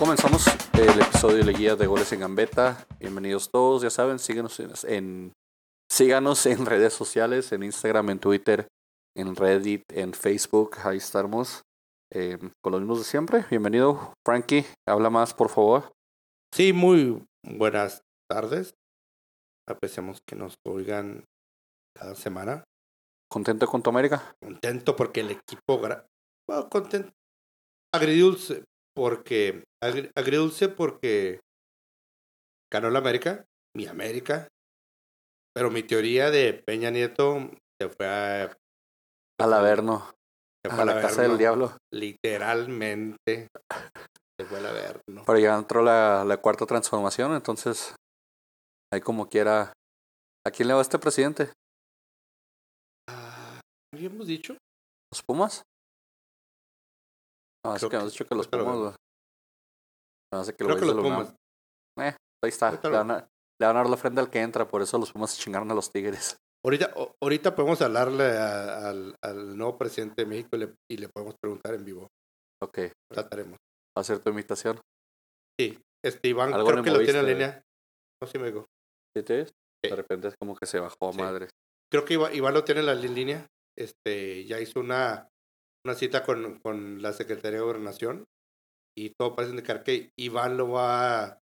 comenzamos el episodio de la guía de goles en Gambeta. Bienvenidos todos, ya saben, síganos en, en- síganos en redes sociales, en Instagram, en Twitter, en Reddit, en Facebook, ahí estamos. eh, con los mismos de siempre. Bienvenido, Frankie. Habla más, por favor. Sí, muy buenas tardes. Apreciamos que nos oigan cada semana. ¿Contento con tu América? Contento porque el equipo... Bueno, contento. Agridulce porque... agri- Agridulce porque ganó la América, mi América. Pero mi teoría de Peña Nieto se fue a... Al Averno, Se fue a la casa del diablo. Literalmente. Se fue al Averno. Pero ya entró la, la cuarta transformación, entonces, ahí como quiera. ¿A quién le va este presidente? Ah, ¿Habíamos dicho? ¿Los Pumas? No, es que que- hemos dicho que los Pumas, güey. No sé que Creo lo que los. Pumas. Eh, ahí está. Le van, a, le van a dar la frente al que entra, por eso los Pumas se chingaron a los Tigres. Ahorita, ahorita podemos hablarle a- al, al nuevo presidente de México y le, y le podemos preguntar en vivo. Ok, Trataremos. va a ser tu invitación. Sí. Este Iván, creo que lo tiene en línea. No sé, me digo. ¿Sí te ves? Sí. De repente es como que se bajó a Sí. madre. Creo que Iván, Iván lo tiene en la línea. Este, ya hizo una, una cita con, con la Secretaría de Gobernación y todo parece indicar que Iván lo va,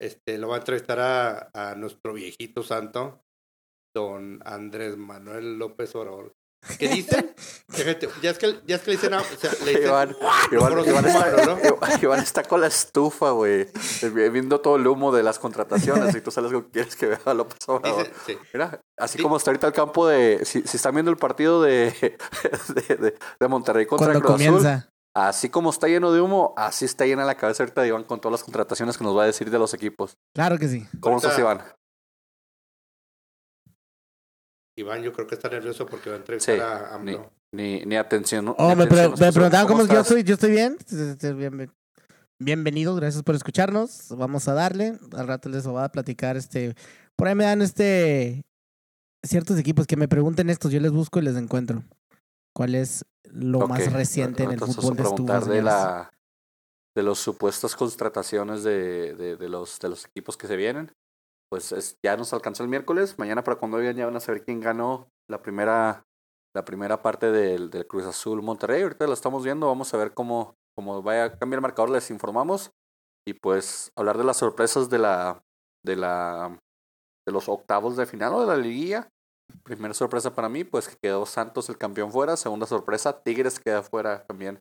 este, lo va a entrevistar a, a nuestro viejito santo, don Andrés Manuel López Obrador. ¿Qué dicen? Fíjate, ya es que, ya es que le dicen, a- o sea, le dicen Iván, Iván, Iván está, ¿no? Iván está con la estufa, güey. Viendo todo el humo de las contrataciones y tú sales con que quieres que vea a López Obrador. Dice- sí. Mira, así Sí. como está ahorita el campo de. Si, si están viendo el partido de, de, de- de Monterrey contra Cuando Cruz Azul, así como está lleno de humo, así está llena la cabeza ahorita de Iván con todas las contrataciones que nos va a decir de los equipos. Claro que sí. ¿Cómo estás, Iván? Iván, yo creo que está nervioso porque va a entrevistar Sí, a Ni, AMLO. ni, ni atención. Oh, Ni me, atención pre- me preguntaban cómo, yo estás? estoy. Yo estoy bien. Bienven- Bienvenidos, gracias por escucharnos. Vamos a darle. Al rato les voy a platicar. Este, por ahí me dan este ciertos equipos que me pregunten estos. Yo les busco y les encuentro. ¿Cuál es lo más reciente en el fútbol de vamos a estufas? preguntar de la de las supuestas contrataciones de, de, de los de los equipos que se vienen. Pues es- ya nos alcanzó el miércoles. Mañana para cuando vean ya van a saber quién ganó la primera la primera parte del, del Cruz Azul Monterrey. Ahorita la estamos viendo. Vamos a ver cómo, cómo vaya a cambiar el marcador. Les informamos. Y pues hablar de las sorpresas de la de la de los octavos de final o de la liguilla. Primera sorpresa para mí, pues que quedó Santos el campeón fuera. Segunda sorpresa, Tigres queda fuera también.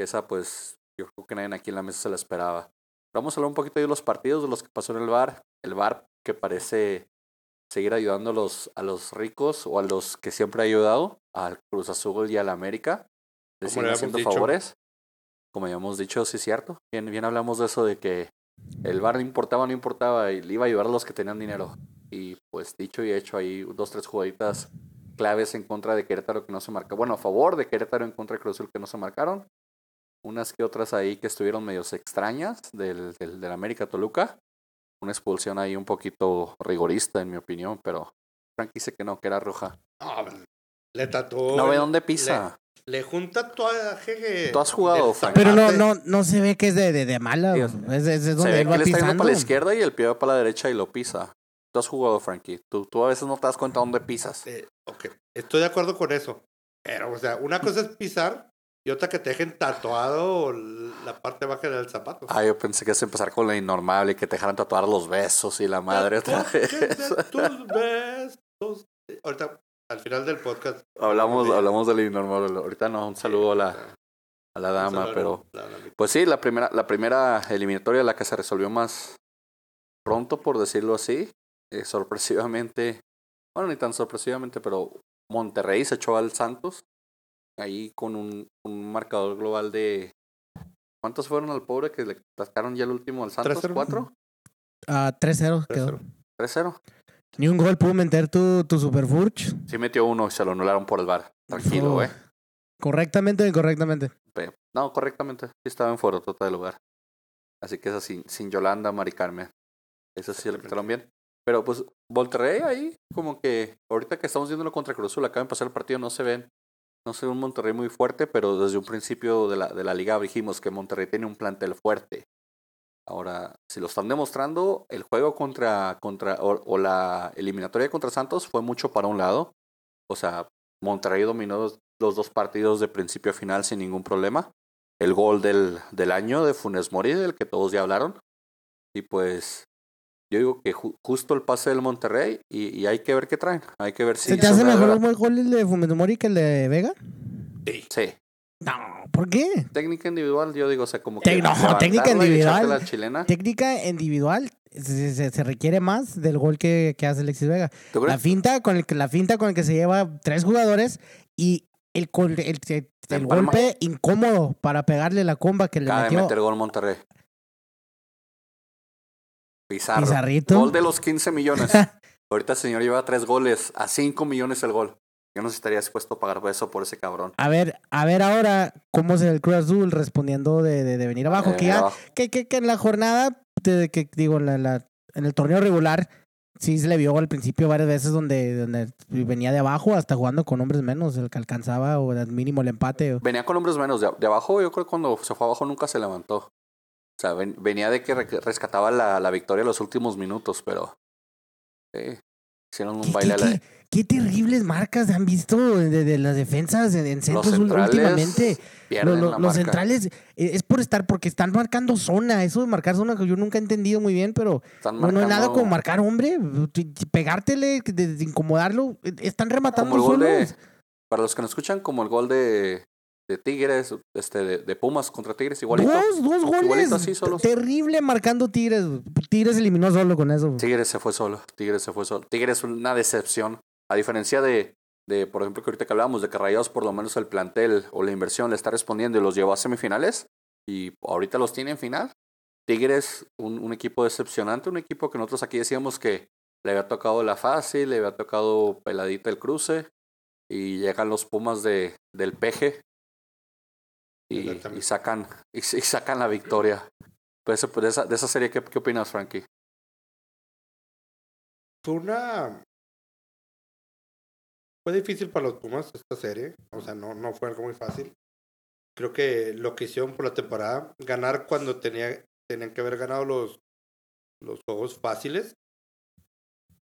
Esa pues yo creo que nadie aquí en la mesa se la esperaba. Vamos a hablar un poquito de los partidos, de los que pasó en el bar. El bar que parece seguir ayudando a los, a los ricos o a los que siempre ha ayudado, al Cruz Azul y al América. Siguen haciendo dicho. favores. Como ya hemos dicho, sí es cierto. Bien, bien hablamos de eso de que el bar no importaba, no importaba, y le iba a ayudar a los que tenían dinero. Y pues dicho y hecho, ahí dos, tres jugaditas claves en contra de Querétaro que no se marcaron. Bueno, a favor de Querétaro en contra de Cruz Azul que no se marcaron. Unas que otras ahí que estuvieron medios extrañas del, del, del América Toluca. Una expulsión ahí un poquito rigorista, en mi opinión, pero Frank dice que no, que era roja. No, le tatuó. No ve dónde pisa. Le, le junta toda jeje. Tú has jugado, Frank. Pero no, no, no se ve que es de, de, de mala. Sí, Es, es, es Se donde ve él que va él está yendo para la izquierda y el pie va para la derecha y lo pisa. Tú has jugado, Frankie. Tú, tú a veces no te das cuenta dónde pisas. Eh, ok, estoy de acuerdo con eso. Pero, o sea, una cosa es pisar y otra que te dejen tatuado la parte baja del zapato. Ah, yo pensé que es empezar con la innormable y que te dejaran tatuar los besos y la madre otra vez. tus besos. Ahorita, al final del podcast. hablamos, de- hablamos de la innormable. Ahorita no, un saludo a la, a la dama, pero... La- la- Pues sí, la primera, la primera eliminatoria, la que se resolvió más pronto, por decirlo así. eh, sorpresivamente, bueno, ni tan sorpresivamente, pero Monterrey se echó al Santos. Ahí con un, un marcador global de... ¿Cuántos fueron al pobre que le sacaron ya el último al Santos? 3-0. ¿Cuatro? Ah, 3-0 quedó. 3-0. ¿3-0? Ni un gol pudo meter tu, tu Super Furch. Sí metió uno y se lo anularon por el bar. Tranquilo, Oh. güey. Correctamente o incorrectamente. No, correctamente. Sí estaba en foro total del lugar. Así que esa sin, sin Yolanda, Mari Carmen. Eso sí lo quitaron bien. Pero pues Monterrey ahí, como que ahorita que estamos viéndolo contra Cruz Azul, acaba de pasar el partido, no se ven. No ve un Monterrey muy fuerte, pero desde un principio de la, de la liga dijimos que Monterrey tiene un plantel fuerte. Ahora, si lo están demostrando, el juego contra, contra o, la eliminatoria contra Santos fue mucho para un lado. O sea, Monterrey dominó los dos partidos de principio a final sin ningún problema. El gol del, del año de Funes Mori, del que todos ya hablaron. Y pues, yo digo que ju- justo el pase del Monterrey y, y hay que ver qué traen. Hay que ver si... ¿Se te hace de mejor verdad. el gol el de Funes Mori que el de Vega? Sí. No, ¿por qué? Técnica individual, yo digo, o sea, como que... No, técnica individual. la chilena. Técnica individual se, se- se requiere más del gol que, que hace Alexis Vega. ¿Tú La finta con el que la finta con el que se lleva tres jugadores y el, el, el- el El golpe incómodo para pegarle la comba que le de metió meter gol Monterrey. Pizarro. Pizarrito. Gol de los 15 millones. Ahorita el señor lleva tres goles, a 5 millones el gol. Yo no estaría dispuesto a pagar eso por ese cabrón. A ver, a ver ahora cómo ve el Cruz Azul respondiendo de, de, de venir abajo. Eh, que ya, abajo. que, que, que en la jornada, de, que digo, en, la, la- en el torneo regular, sí se le vio al principio varias veces donde, donde venía de abajo hasta jugando con hombres menos, el que alcanzaba o al mínimo el empate. Venía con hombres menos. De, de abajo, yo creo que cuando se fue abajo nunca se levantó. O sea, ven- venía de que re- rescataba la, la victoria en los últimos minutos, pero. Sí, hicieron un ¿Qué, baile a la. qué- qué terribles marcas han visto de, de las defensas en, centros centrales últimamente. Lo- lo- los marca. centrales eh, es por estar, porque están marcando zona. Eso de marcar zona que yo nunca he entendido muy bien, pero Están no, no hay nada marcando como marcar hombre, pegártele, de, de incomodarlo. eh, Están rematando Como el gol de. Para los que no escuchan, como el gol de, de Tigres, este, de, de Pumas contra Tigres, igualito. Dos, dos goles. Igualito así, solos. Terrible marcando Tigres. Tigres eliminó solo con eso. Tigres se fue solo. Tigres se fue solo. Tigres es una decepción. A diferencia de, de, por ejemplo, que ahorita que hablábamos de que Rayados por lo menos el plantel o la inversión le está respondiendo y los llevó a semifinales y ahorita los tiene en final. Tigres, un, un equipo decepcionante, un equipo que nosotros aquí decíamos que le había tocado la fácil, le había tocado peladita el cruce y llegan los Pumas de, del peje y, sacan y, y sacan la victoria. Pues, eso- de, esa, de esa serie, ¿qué, qué opinas, Frankie? Fue una. Fue difícil para los Pumas esta serie. O sea, no, no fue algo muy fácil. Creo que lo que hicieron por la temporada, ganar cuando tenía, tenían que haber ganado los, los juegos fáciles.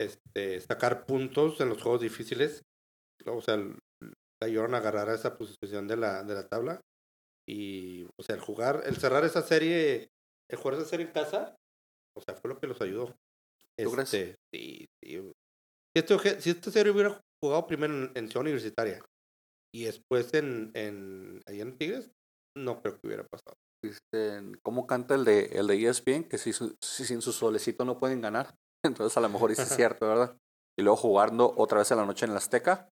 Este, sacar puntos en los juegos difíciles. O sea, l- le ayudaron a agarrar a esa posición de la, de la tabla. Y, o sea, el jugar, el cerrar esa serie, el jugar esa serie en casa, o sea, fue lo que los ayudó. ¿Tú crees? Este, Sí, sí. Si, esto, si esta serie hubiera jugado primero en, en Ciudad Universitaria y después en, en, allá en Tigres, no creo que hubiera pasado. Dicen, ¿Cómo canta el de, el de ESPN? Que si, su- si sin su solecito no pueden ganar. Entonces a lo mejor es cierto, ¿verdad? Y luego jugando otra vez en la noche en la Azteca.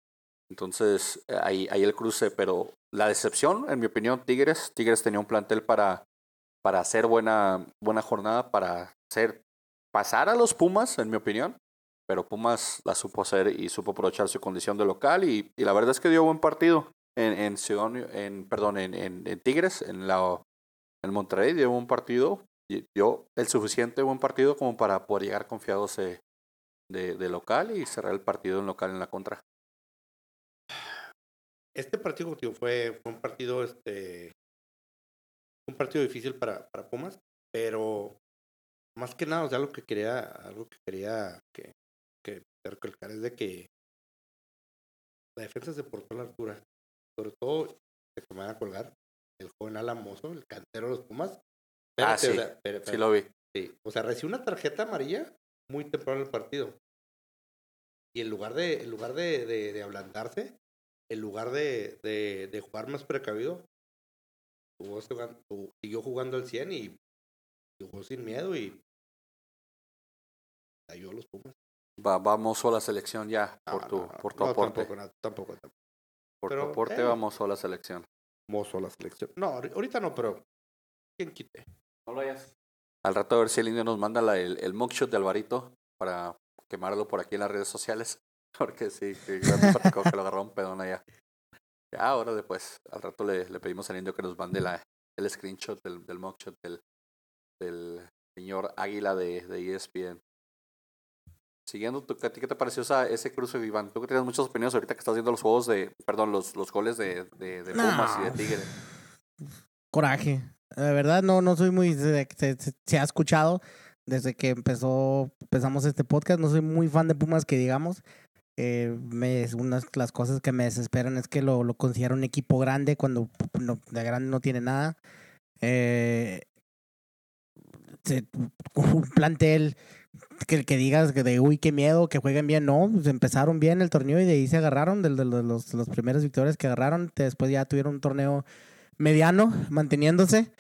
Entonces eh, ahí, ahí el cruce, pero la decepción, en mi opinión, Tigres. Tigres tenía un plantel para, para hacer buena, buena jornada, para hacer pasar a los Pumas, en mi opinión. Pero Pumas la supo hacer y supo aprovechar su condición de local y, y la verdad es que dio buen partido en, en, Ciudad en perdón, en, en, en Tigres, en la el Monterrey dio un partido, dio el suficiente buen partido como para poder llegar confiados de, de local y cerrar el partido en local en la contra. Este partido tío, fue, fue un partido, este, un partido difícil para, para Pumas, pero más que nada, o sea, algo que quería, algo que quería que, que recalcar es de que la defensa se portó a la altura. Sobre todo, que me van a colgar, el joven Alamoso, el cantero de los Pumas. Ah, sí, o sea, espera, Sí lo vi. Sí, o sea, recibió una tarjeta amarilla muy temprano en el partido. Y en lugar de, en lugar de, de, de ablandarse, en lugar de, de, de jugar más precavido, jugó, siguió jugando al 100 y jugó sin miedo y cayó a los Pumas. Va, vamos a la selección ya por No, tu, no, no, por tu no, aporte. Tampoco, no, tampoco, tampoco. por tu pero, aporte eh. vamos a la selección. Mozo a la selección. No, ahori- ahorita no, pero ¿quién quite? No lo hayas. Al rato a ver si el indio nos manda la- el, el mugshot de Alvarito para quemarlo por aquí en las redes sociales. Porque sí, que platicó que lo agarró un pedón allá. Ya, ahora después, al rato le, le pedimos al indio que nos mande la, el screenshot del, del mugshot del, del señor Águila de, de ESPN. Siguiendo, tu- ¿a ti qué te pareció esa, ese cruce, Iván? Tú que tienes muchas opiniones ahorita que estás viendo los juegos de, perdón, los, los goles de, de, de Pumas y de No. Tigre. Coraje. La verdad, no, no soy muy. Se- se- se ha escuchado desde que empezó, empezamos este podcast. No soy muy fan de Pumas, que digamos. Eh, me, unas las cosas que me desesperan es que lo, lo considero un equipo grande cuando no, de grande no tiene nada. Eh, un plantel que, que digas que de uy, qué miedo, que jueguen bien. No, pues empezaron bien el torneo y de ahí se agarraron de, de los, los primeras victorias que agarraron. Después ya tuvieron un torneo mediano, manteniéndose,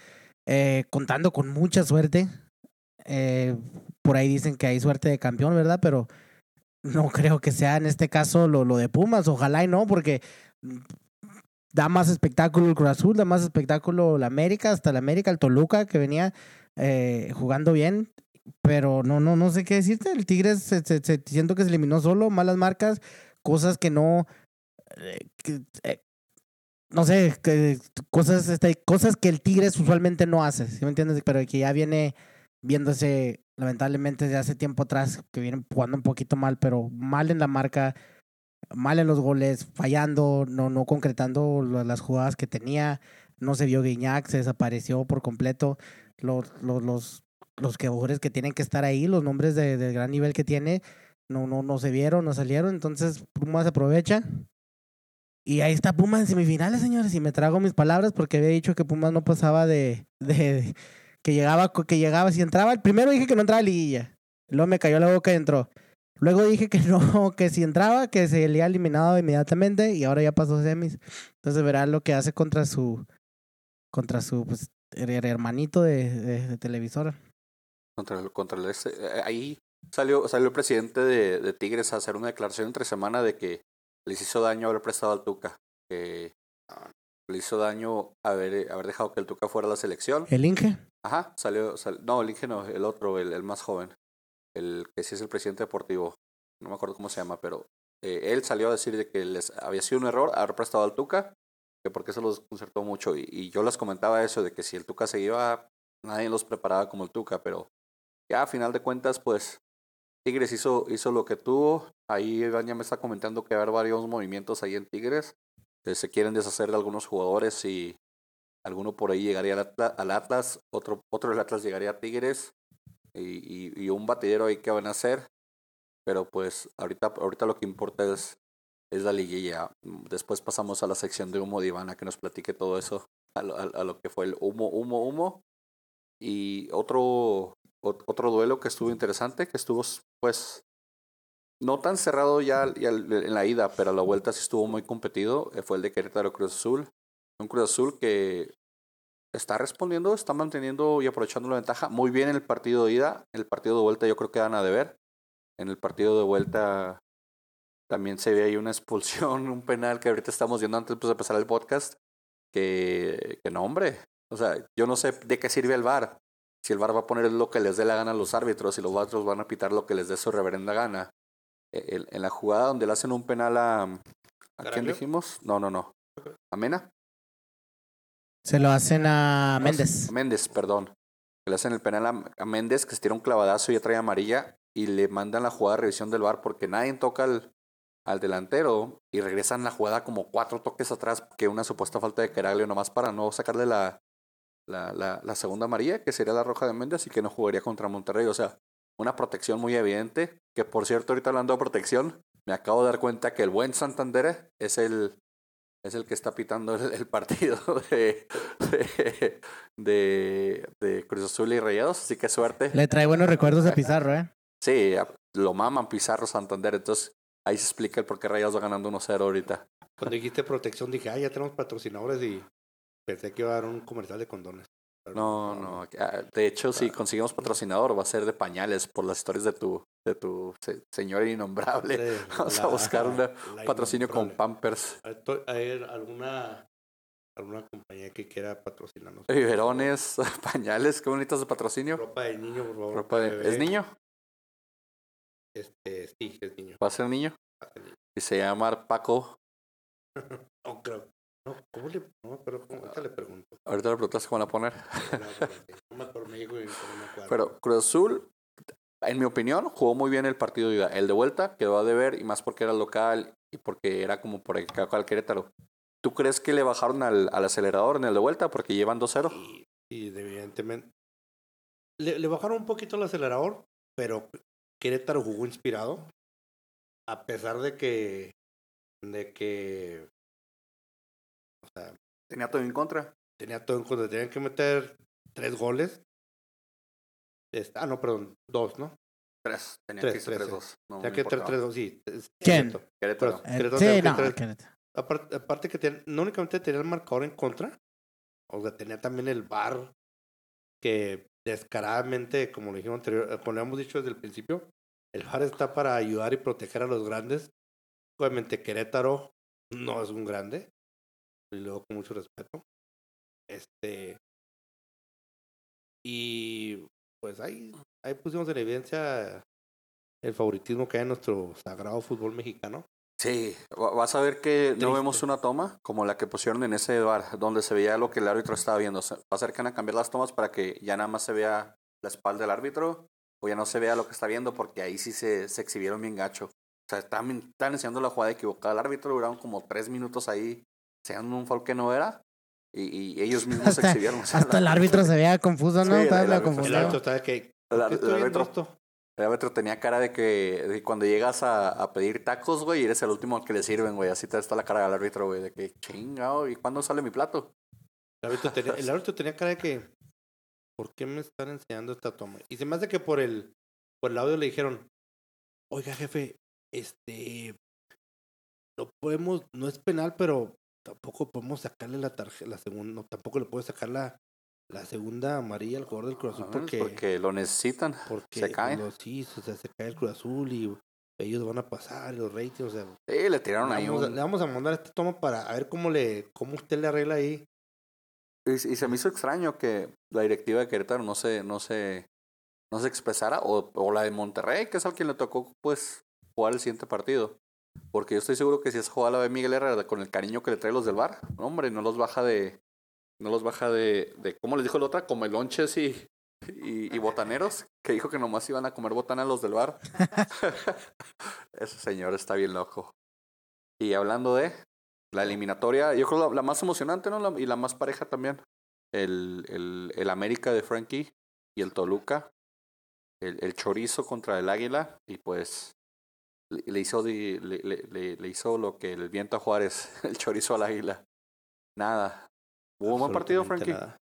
eh, contando con mucha suerte. Eh, por ahí dicen que hay suerte de campeón, ¿verdad? Pero no creo que sea en este caso lo, lo de Pumas. Ojalá y no, porque da más espectáculo el Cruz Azul, da más espectáculo la América, hasta la América, el Toluca, que venía eh, jugando bien. Pero no, no, no sé qué decirte. El Tigres se, siento que se eliminó solo, malas marcas, cosas que no. eh, que, eh, no sé, cosas, este, cosas que el Tigres usualmente no hace, ¿sí me entiendes? Pero que ya viene viéndose, lamentablemente, desde hace tiempo atrás, que vienen jugando un poquito mal, pero mal en la marca, mal en los goles, fallando, no, no concretando las jugadas que tenía, no se vio Guiñac, se desapareció por completo. Los, los, los, los jugadores que tienen que estar ahí, los nombres de, del gran nivel que tiene, no, no, no se vieron, no salieron, entonces Pumas aprovecha. Y ahí está Pumas en semifinales, señores, y me trago mis palabras porque había dicho que Pumas no pasaba de, de, que llegaba, que llegaba, si entraba, el primero dije que no entraba a liguilla, luego me cayó la boca y entró. Luego dije que no, que si entraba, que se le había eliminado inmediatamente y ahora ya pasó semis. Entonces verá lo que hace contra su, contra su pues, her- hermanito de, de, de televisora. Contra el, contra el eh, ahí salió, salió el presidente de, de Tigres a hacer una declaración entre semana de que les hizo daño haber prestado al Tuca. Que ah, le hizo daño haber, haber dejado que el Tuca fuera a la selección. El Inge, Ajá, salió, sal- no, el Inge no, el otro, el, el más joven, el que sí es el presidente deportivo, no me acuerdo cómo se llama, pero eh, él salió a decir de que les había sido un error haber prestado al Tuca, que porque eso los desconcertó mucho, y, yo les comentaba eso, de que si el Tuca se iba, nadie los preparaba como el Tuca, pero ya a final de cuentas, pues Tigres hizo, hizo lo que tuvo, ahí Iván me está comentando que va a haber varios movimientos ahí en Tigres, que se quieren deshacer de algunos jugadores y alguno por ahí llegaría al Atlas, al Atlas otro, otro del Atlas llegaría a Tigres y, y, un batidero ahí que van a hacer. Pero pues ahorita, ahorita lo que importa es, es la liguilla. Después pasamos a la sección de humo de Ivana que nos platique todo eso, a lo, a, lo que fue el humo, humo, humo. Y otro, ot- otro duelo que estuvo interesante, que estuvo pues no tan cerrado ya, ya en la ida, pero a la vuelta sí estuvo muy competido, eh, fue el de Querétaro Cruz Azul. Un Cruz Azul que está respondiendo, está manteniendo y aprovechando la ventaja muy bien en el partido de ida. En el partido de vuelta yo creo que van a deber. En el partido de vuelta también se ve ahí una expulsión, un penal que ahorita estamos viendo antes pues, de empezar el podcast. Que, que no, hombre. O sea, yo no sé de qué sirve el VAR. Si el VAR va a poner lo que les dé la gana a los árbitros y los árbitros van a pitar lo que les dé su reverenda gana. E- el- En la jugada donde le hacen un penal a... ¿A quién dijimos? No, no, no. ¿A Mena? Se lo hacen a Méndez. Méndez, perdón. Le hacen el penal a, a Méndez, que se tira un clavadazo y ya trae amarilla. Y le mandan la jugada de revisión del bar porque nadie toca al, al delantero. Y regresan la jugada como cuatro toques atrás, que una supuesta falta de Caraglio, nomás para no sacarle la, la, la, la segunda amarilla, que sería la roja de Méndez, y que no jugaría contra Monterrey. O sea, una protección muy evidente. Que por cierto, ahorita hablando de protección, me acabo de dar cuenta que el buen Santander es el, es el que está pitando el, el partido de, de, de, de Cruz Azul y Rayados, así que suerte. Le trae buenos recuerdos a Pizarro, ¿eh? Sí, lo maman Pizarro Santander, entonces ahí se explica el por qué Rayados va ganando 1-0 ahorita. Cuando dijiste protección dije, ah, ya tenemos patrocinadores y pensé que iba a dar un comercial de condones. No, no, ah, de hecho si conseguimos patrocinador va a ser de pañales por las historias de tu, de tu se- señor innombrable. Sí, Vamos a buscar la Patrocinio con. Pampers, ¿Hay alguna, alguna compañía que quiera patrocinarnos? biberones, pañales, qué bonitos de patrocinio. Ropa de niño, por favor. Ropa de- bebé. ¿Es niño? Este, sí, es niño. ¿Va a ser niño? Va a ser niño. Y se llama Paco. No, creo. No, ¿cómo le.? No, pero le pregunto. Ahorita le preguntas cómo van a poner. Pero Cruz Azul, en mi opinión, jugó muy bien el partido de ida. El de vuelta quedó a deber y más porque era local y porque era como por acá al Querétaro. ¿Tú crees que le bajaron al, al acelerador en el de vuelta porque llevan 2-0? Sí, Y evidentemente. Le, le bajaron un poquito el acelerador, pero Querétaro jugó inspirado. A pesar de que. De que. O sea, Tenía todo en contra. Tenía todo en contra. Tenían que meter tres goles. Este, ah, no, perdón. Dos, ¿no? Tres. Tenía Tres, que tres, dos. No, Tenía no que meter tres dos, sí. ¿Quién? Querétaro. Pero- Eh, Querétaro sí, que no, tres- Querétaro. Aparte, aparte que ten- no únicamente tenía el marcador en contra, o sea, tenía también el VAR que descaradamente, como lo dijimos anterior, eh, como lo hemos dicho desde el principio, el VAR está para ayudar y proteger a los grandes. Obviamente Querétaro no es un grande, y luego con mucho respeto. Este y pues ahí, ahí pusimos en evidencia el favoritismo que hay en nuestro sagrado fútbol mexicano. Sí, va- vas a ver que no vemos una toma como la que pusieron en ese bar, donde se veía lo que el árbitro estaba viendo. Se- Va a ser que van a cambiar las tomas para que ya nada más se vea la espalda del árbitro o ya no se vea lo que está viendo, porque ahí sí se, se exhibieron bien gacho. O sea, están, están enseñando la jugada equivocada al árbitro, duraron como tres minutos ahí enseñando un foul que no era y, y ellos mismos se exhibieron. O sea, hasta el árbitro se veía confuso, ¿no? Sí, el árbitro- que el ¿por ar- qué el estoy viendo árbitro esto? El árbitro tenía cara de que, de cuando llegas a, a pedir tacos, güey, y eres el último al que le sirven, güey. Así te está la cara del árbitro, güey, de que chingado, ¿y cuándo sale mi plato? El árbitro, tenía, el árbitro tenía cara de que, ¿por qué me están enseñando esta toma? Y se me hace que por el, por el audio le dijeron, oiga jefe, este, no podemos, no es penal, pero tampoco podemos sacarle la tarjeta, la segunda, no, tampoco le puedo sacar la, la segunda amarilla al jugador del Cruz Azul Ah, porque, porque lo necesitan. porque se cae. los- sí, o sea, se cae el Cruz Azul y ellos van a pasar los ratings, o sea, Sí, le tiraron le ahí vamos, a, un... le vamos a mandar esta toma para a ver cómo le, cómo usted le arregla ahí. Y, y se me hizo extraño que la directiva de Querétaro no se, no se, no se expresara, o, o la de Monterrey, que es al quien le tocó, pues, jugar el siguiente partido. Porque yo estoy seguro que si esa jugada la ve Miguel Herrera con el cariño que le trae los del bar, no, hombre, no los baja de, no los baja de, de ¿cómo les dijo la otra? Comelonches y, y, y botaneros, que dijo que nomás iban a comer botana los del bar. Ese señor está bien loco. Y hablando de la eliminatoria, yo creo la, la más emocionante, ¿no? La- y la más pareja también. El, el, el América de Frankie y el Toluca. El, el Chorizo contra el Águila. Y pues le, hizo, le, le, le- hizo lo que el viento a Juárez, el Chorizo al Águila. Nada. Hubo un buen partido, Frankie. nada.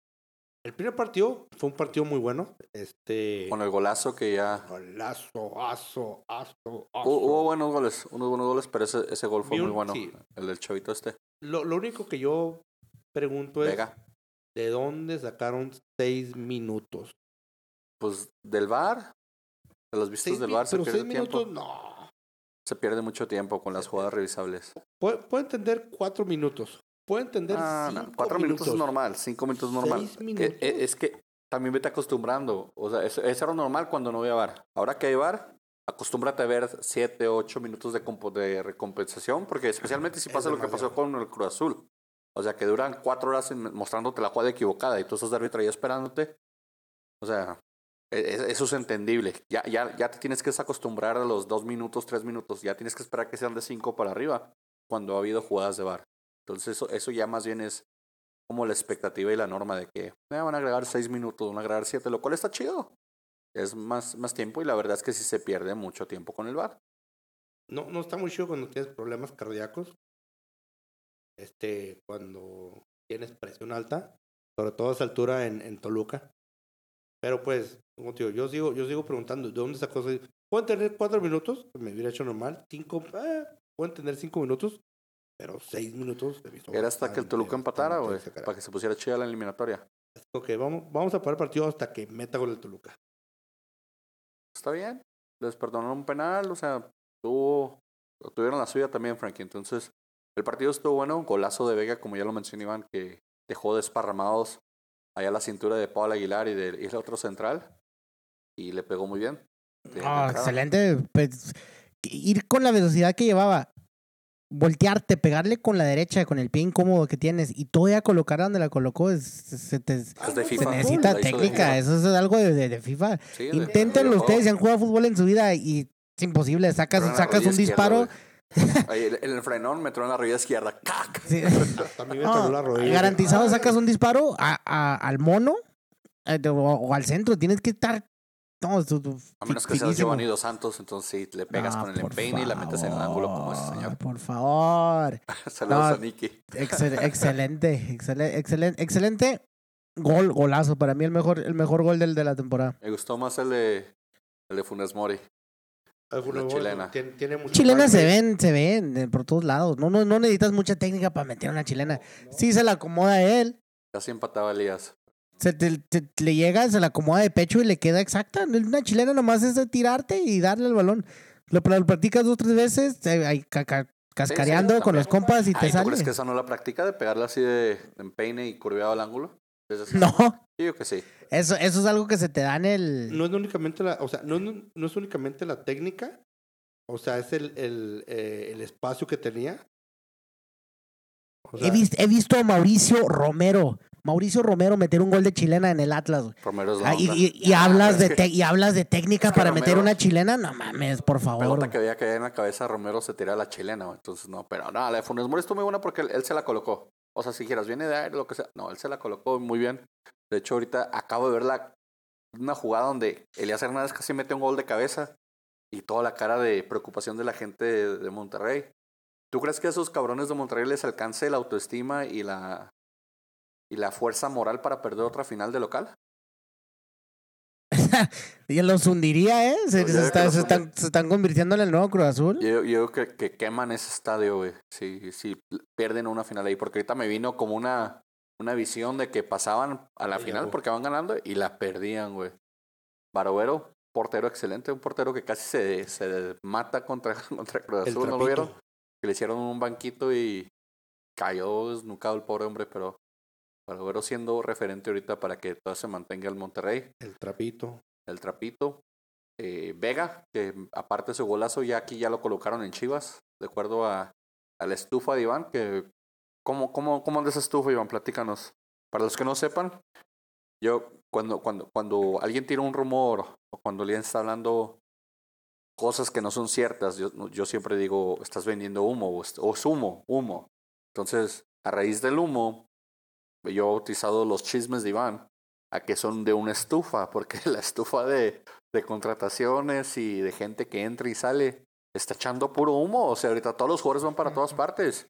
El primer partido fue un partido muy bueno. Este. Con el golazo que ya... Golazo, aso, aso, aso. Hubo, buenos goles, unos buenos goles, pero ese, ese gol fue muy bueno. sí. El del chavito este. Lo, lo único que yo pregunto es: Vega. ¿de dónde sacaron seis minutos? Pues del bar, de los vistos del bar se pero pierde seis tiempo. minutos, no. Se pierde mucho tiempo con las jugadas revisables. Puedo, puedo entender cuatro minutos. Puedo entender Ah, no, cinco cuatro minutos. minutos. es normal, cinco minutos es normal. Seis Eh, minutos. eh, es que también vete acostumbrando. O sea, eso, eso era normal cuando no había bar. Ahora que hay bar, acostúmbrate a ver siete, ocho minutos de, de recompensación, porque especialmente si Es pasa lo que pasó con el Cruz Azul. O sea, que duran cuatro horas mostrándote la jugada equivocada y tú estás de árbitro ahí esperándote. O sea, eso es entendible. Ya, ya, ya te tienes que acostumbrar a los dos minutos, tres minutos. Ya tienes que esperar que sean de cinco para arriba cuando ha habido jugadas de bar. Entonces, eso, eso ya más bien es como la expectativa y la norma de que "Eh, van a agregar seis minutos, van a agregar siete, lo cual está chido. Es más, más tiempo y la verdad es que sí se pierde mucho tiempo con el bar. No, no está muy chido cuando tienes problemas cardíacos. Este, cuando tienes presión alta, sobre todo a esa altura en, en Toluca. Pero pues, como te digo, yo sigo, yo sigo preguntando, ¿de dónde sacó seis? ¿Puedo tener cuatro minutos? Me hubiera hecho normal. Cinco, eh, pueden tener cinco minutos, pero seis minutos. Era hasta que el Toluca empatara, exagerado. para que se pusiera chida la eliminatoria. Ok, vamos, vamos a parar el partido hasta que meta gol el Toluca. Está bien, les perdonaron un penal, o sea, tuvo, tuvieron la suya también, Frankie. Entonces, el partido estuvo bueno, golazo de Vega, como ya lo mencioné Iván, que dejó desparramados allá la cintura de Paul Aguilar y del y el otro central, y le pegó muy bien. Ah, excelente. Pues, ir con la velocidad que llevaba, voltearte, pegarle con la derecha, con el pie incómodo que tienes y todavía colocar donde la colocó, es, se, te- se necesita técnica. FIFA. Eso es algo de, de- de FIFA. Sí, de- Inténtenlo de ustedes, si han jugado fútbol en su vida y es imposible. Sacas, Pero sacas un disparo. Ahí, el, el frenón me tronó en la rodilla izquierda. ¡Cac! Sí. Mí me No, la rodilla. garantizado sacas un disparo a- a- al mono eh, o, o al centro, tienes que estar. No, tú- tú- A menos que seas. Giovanni Dos Santos, entonces sí, le pegas No, con el empeine y la metes en el ángulo como ese señor. Por favor. Saludos No. a Nicky. Excel- excelente, excelente, excelente, excelente. Gol, golazo. Para mí el mejor, el mejor gol del de la temporada. Me gustó más el de, el de Funes Mori. Algunos goles, chilena. Tiene, tiene mucho se ven, se ven eh, por todos lados. No, no, no necesitas mucha técnica para meter una chilena. Sí se la acomoda a él. Casi empataba Elías. Se te, te- le llega, se la acomoda de pecho y le queda exacta. Una chilena nomás es de tirarte y darle el balón. Lo, lo practicas dos o tres veces, ahí ca- ca- cascareando sí, con los compas y te Ay, ¿tú sale. crees que esa no la práctica de pegarla así de, de empeine y curveado al ángulo? No, Sí, yo que sí. eso, eso es algo que se te da en el... No es únicamente la, o sea, no, no, no es únicamente la técnica, o sea, es el, el, eh, el espacio que tenía. O sea, He, vis- he visto a Mauricio Romero, Mauricio Romero meter un gol de chilena en el Atlas. güey. Romero es la Ah, y, y- hablas de que- y hablas de técnica es que para meter una chilena, no mames, por favor. pelota que veía caer en la cabeza Romero se tira la chilena, güey. entonces no, pero no, la de Funes Mori estuvo muy buena porque él, él se la colocó. O sea, si dijeras, viene de aire, lo que sea. No, él se la colocó muy bien. De hecho, ahorita acabo de ver la, una jugada donde Elías Hernández casi mete un gol de cabeza y toda la cara de preocupación de la gente de, de Monterrey. ¿Tú crees que a esos cabrones de Monterrey les alcance la autoestima y la, y la fuerza moral para perder otra final de local? y los hundiría, ¿eh? Se, se ya está- que los se están, se están convirtiendo en el nuevo Cruz Azul. Yo, yo creo que, que queman ese estadio, güey. Si, si pierden una final ahí. Porque ahorita me vino como una, una visión de que pasaban a la final porque van ganando y la perdían, güey. Barovero, portero excelente. Un portero que casi se, se mata contra, contra Cruz Azul. ¿No lo vieron? Que le hicieron un banquito y cayó desnucado el pobre hombre. Pero Barovero siendo referente ahorita para que todo se mantenga el Monterrey el trapito. el trapito. Eh, Vega, que aparte de su golazo, ya aquí ya lo colocaron en Chivas, de acuerdo a, a la estufa de Iván. Que, ¿cómo, cómo, ¿Cómo anda esa estufa, Iván? Platícanos. Para los que no sepan, yo cuando, cuando, cuando alguien tira un rumor o cuando alguien está hablando cosas que no son ciertas, yo, yo siempre digo, estás vendiendo humo o, o es humo, humo. Entonces, a raíz del humo, yo he bautizado los chismes de Iván a que son de una estufa, porque la estufa de, de contrataciones y de gente que entra y sale está echando puro humo. O sea, ahorita todos los jugadores van para todas partes.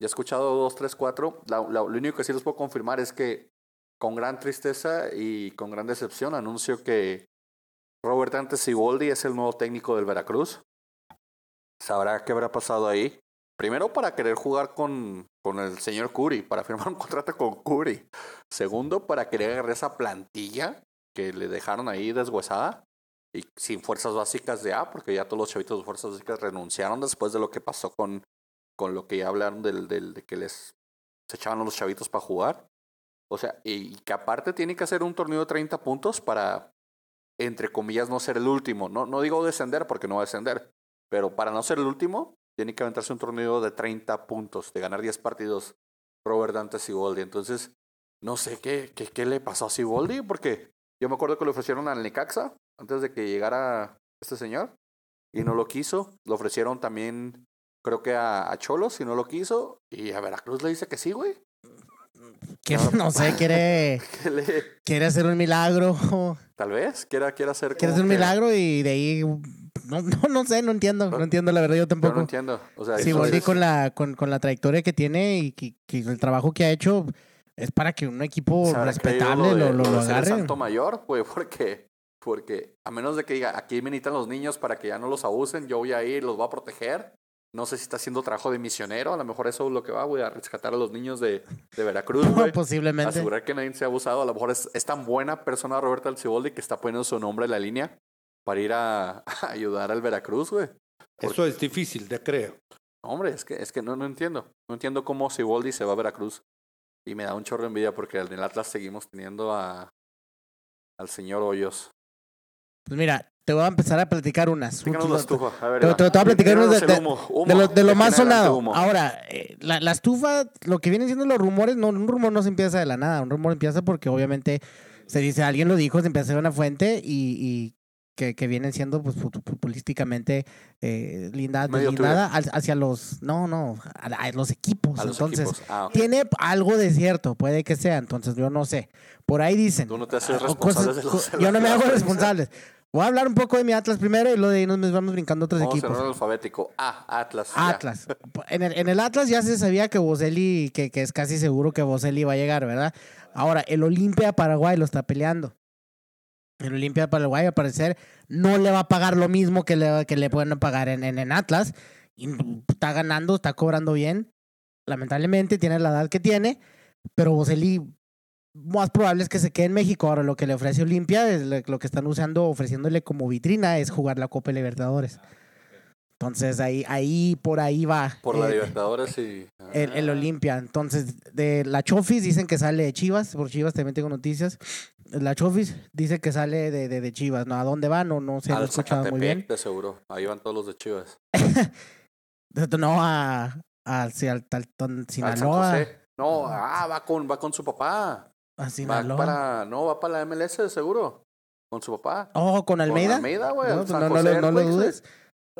Ya he escuchado dos, tres, cuatro. La- la- lo único que sí les puedo confirmar es que con gran tristeza y con gran decepción anuncio que Robert Antes Siboldi es el nuevo técnico del Veracruz. Sabrá qué habrá pasado ahí. Primero para querer jugar con, con el señor Curry, para firmar un contrato con Curry. Segundo, para querer agarrar esa plantilla que le dejaron ahí deshuesada y sin fuerzas básicas de A, porque ya todos los chavitos de fuerzas básicas renunciaron después de lo que pasó con, con lo que ya hablaron del, del, de que les se echaban a los chavitos para jugar. O sea, y, que aparte tiene que hacer un torneo de 30 puntos para, entre comillas, no ser el último. No, no digo descender porque no va a descender, pero para no ser el último, tiene que aventarse un torneo de 30 puntos, de ganar 10 partidos Robert Dante Siboldi. Entonces, no sé qué, qué, qué le pasó a Siboldi, porque yo me acuerdo que le ofrecieron al Necaxa antes de que llegara este señor y no lo quiso. Le ofrecieron también, creo que a, a Cholos y no lo quiso. Y a Veracruz le dice que sí, güey. Que No. no sé, quiere, le- quiere hacer un milagro. tal vez quiera, quiera hacer. Quiere hacer un que- milagro y de ahí. No, no, no sé, no entiendo. No entiendo, la verdad, yo Yo tampoco. no entiendo. O sea, eso Boldi es- con la, con, con la trayectoria que tiene y que, que el trabajo que ha hecho es para que un equipo ¿se habrá creído respetable de- lo, lo, de lo ser el agarre. Santo Mayor, pues, porque, porque a menos de que diga, aquí me necesitan los niños para que ya no los abusen, yo voy a ir, los voy a proteger. No sé si está haciendo trabajo de misionero, a lo mejor eso es lo que va, voy a rescatar a los niños de, de Veracruz, güey. Posiblemente. Asegurar que nadie se ha abusado. A lo mejor es, es tan buena persona Roberto Alciboldi que está poniendo su nombre en la línea para ir a, a ayudar al Veracruz, güey. Eso es difícil, de creo. Hombre, es que, es que no, no entiendo. No entiendo cómo Siboldi se va a Veracruz. Y me da un chorro de envidia porque en el Atlas seguimos teniendo a al señor Hoyos. Pues mira, te voy a empezar a platicar unas. Platícanos la estufa. A ver, te- Iván. te- te voy a platicar unos de-. De lo, de lo más sonado. Ahora, eh, la, la estufa, lo que vienen siendo los rumores, no, un rumor no se empieza de la nada. Un rumor empieza porque obviamente se dice, alguien lo dijo, se empieza a hacer una fuente y, y que, que vienen siendo pues, fut- futbolísticamente eh, linda, Medio deslindada al- hacia los, no, no, a, a los equipos. A los entonces, equipos. Ah, tiene algo de cierto, puede que sea, entonces yo no sé. Por ahí dicen. Tú no te haces ah, responsable de los- co- Yo no me hago responsable. Voy a hablar un poco de mi Atlas primero y luego de ahí nos vamos brincando otros Vamos en equipos. orden alfabético. Ah, Atlas. Atlas. En el, en el Atlas ya se sabía que Boselli, que, que es casi seguro que Boselli va a llegar, ¿verdad? Ahora, el Olimpia Paraguay lo está peleando. El Olimpia Paraguay, al parecer, no le va a pagar lo mismo que le, que le pueden pagar en, en, en Atlas. Y está ganando, está cobrando bien. Lamentablemente tiene la edad que tiene, pero Boselli más probable es que se quede en México. Ahora lo que le ofrece Olimpia, es lo lo que están usando, ofreciéndole como vitrina, es jugar la Copa Libertadores. Entonces ahí, ahí por ahí va. Por la eh, Libertadores y. el, el Ah, Olimpia. Entonces, de la Chofis dicen que sale de Chivas, por Chivas también tengo noticias. La Chofis dice que sale de, de, de Chivas, ¿no? ¿A dónde va? No, no sé, no he escuchado muy bien. de seguro. Ahí van todos los de Chivas. No, a, a, sí, al, San Sinaloa. José. No, ah, va con, va con su papá. A Va Sinaloa. para, no, va para la MLS de seguro. Con su papá. Oh, con Almeida. Con Almeida, güey. No, pues no, lo- no dudes.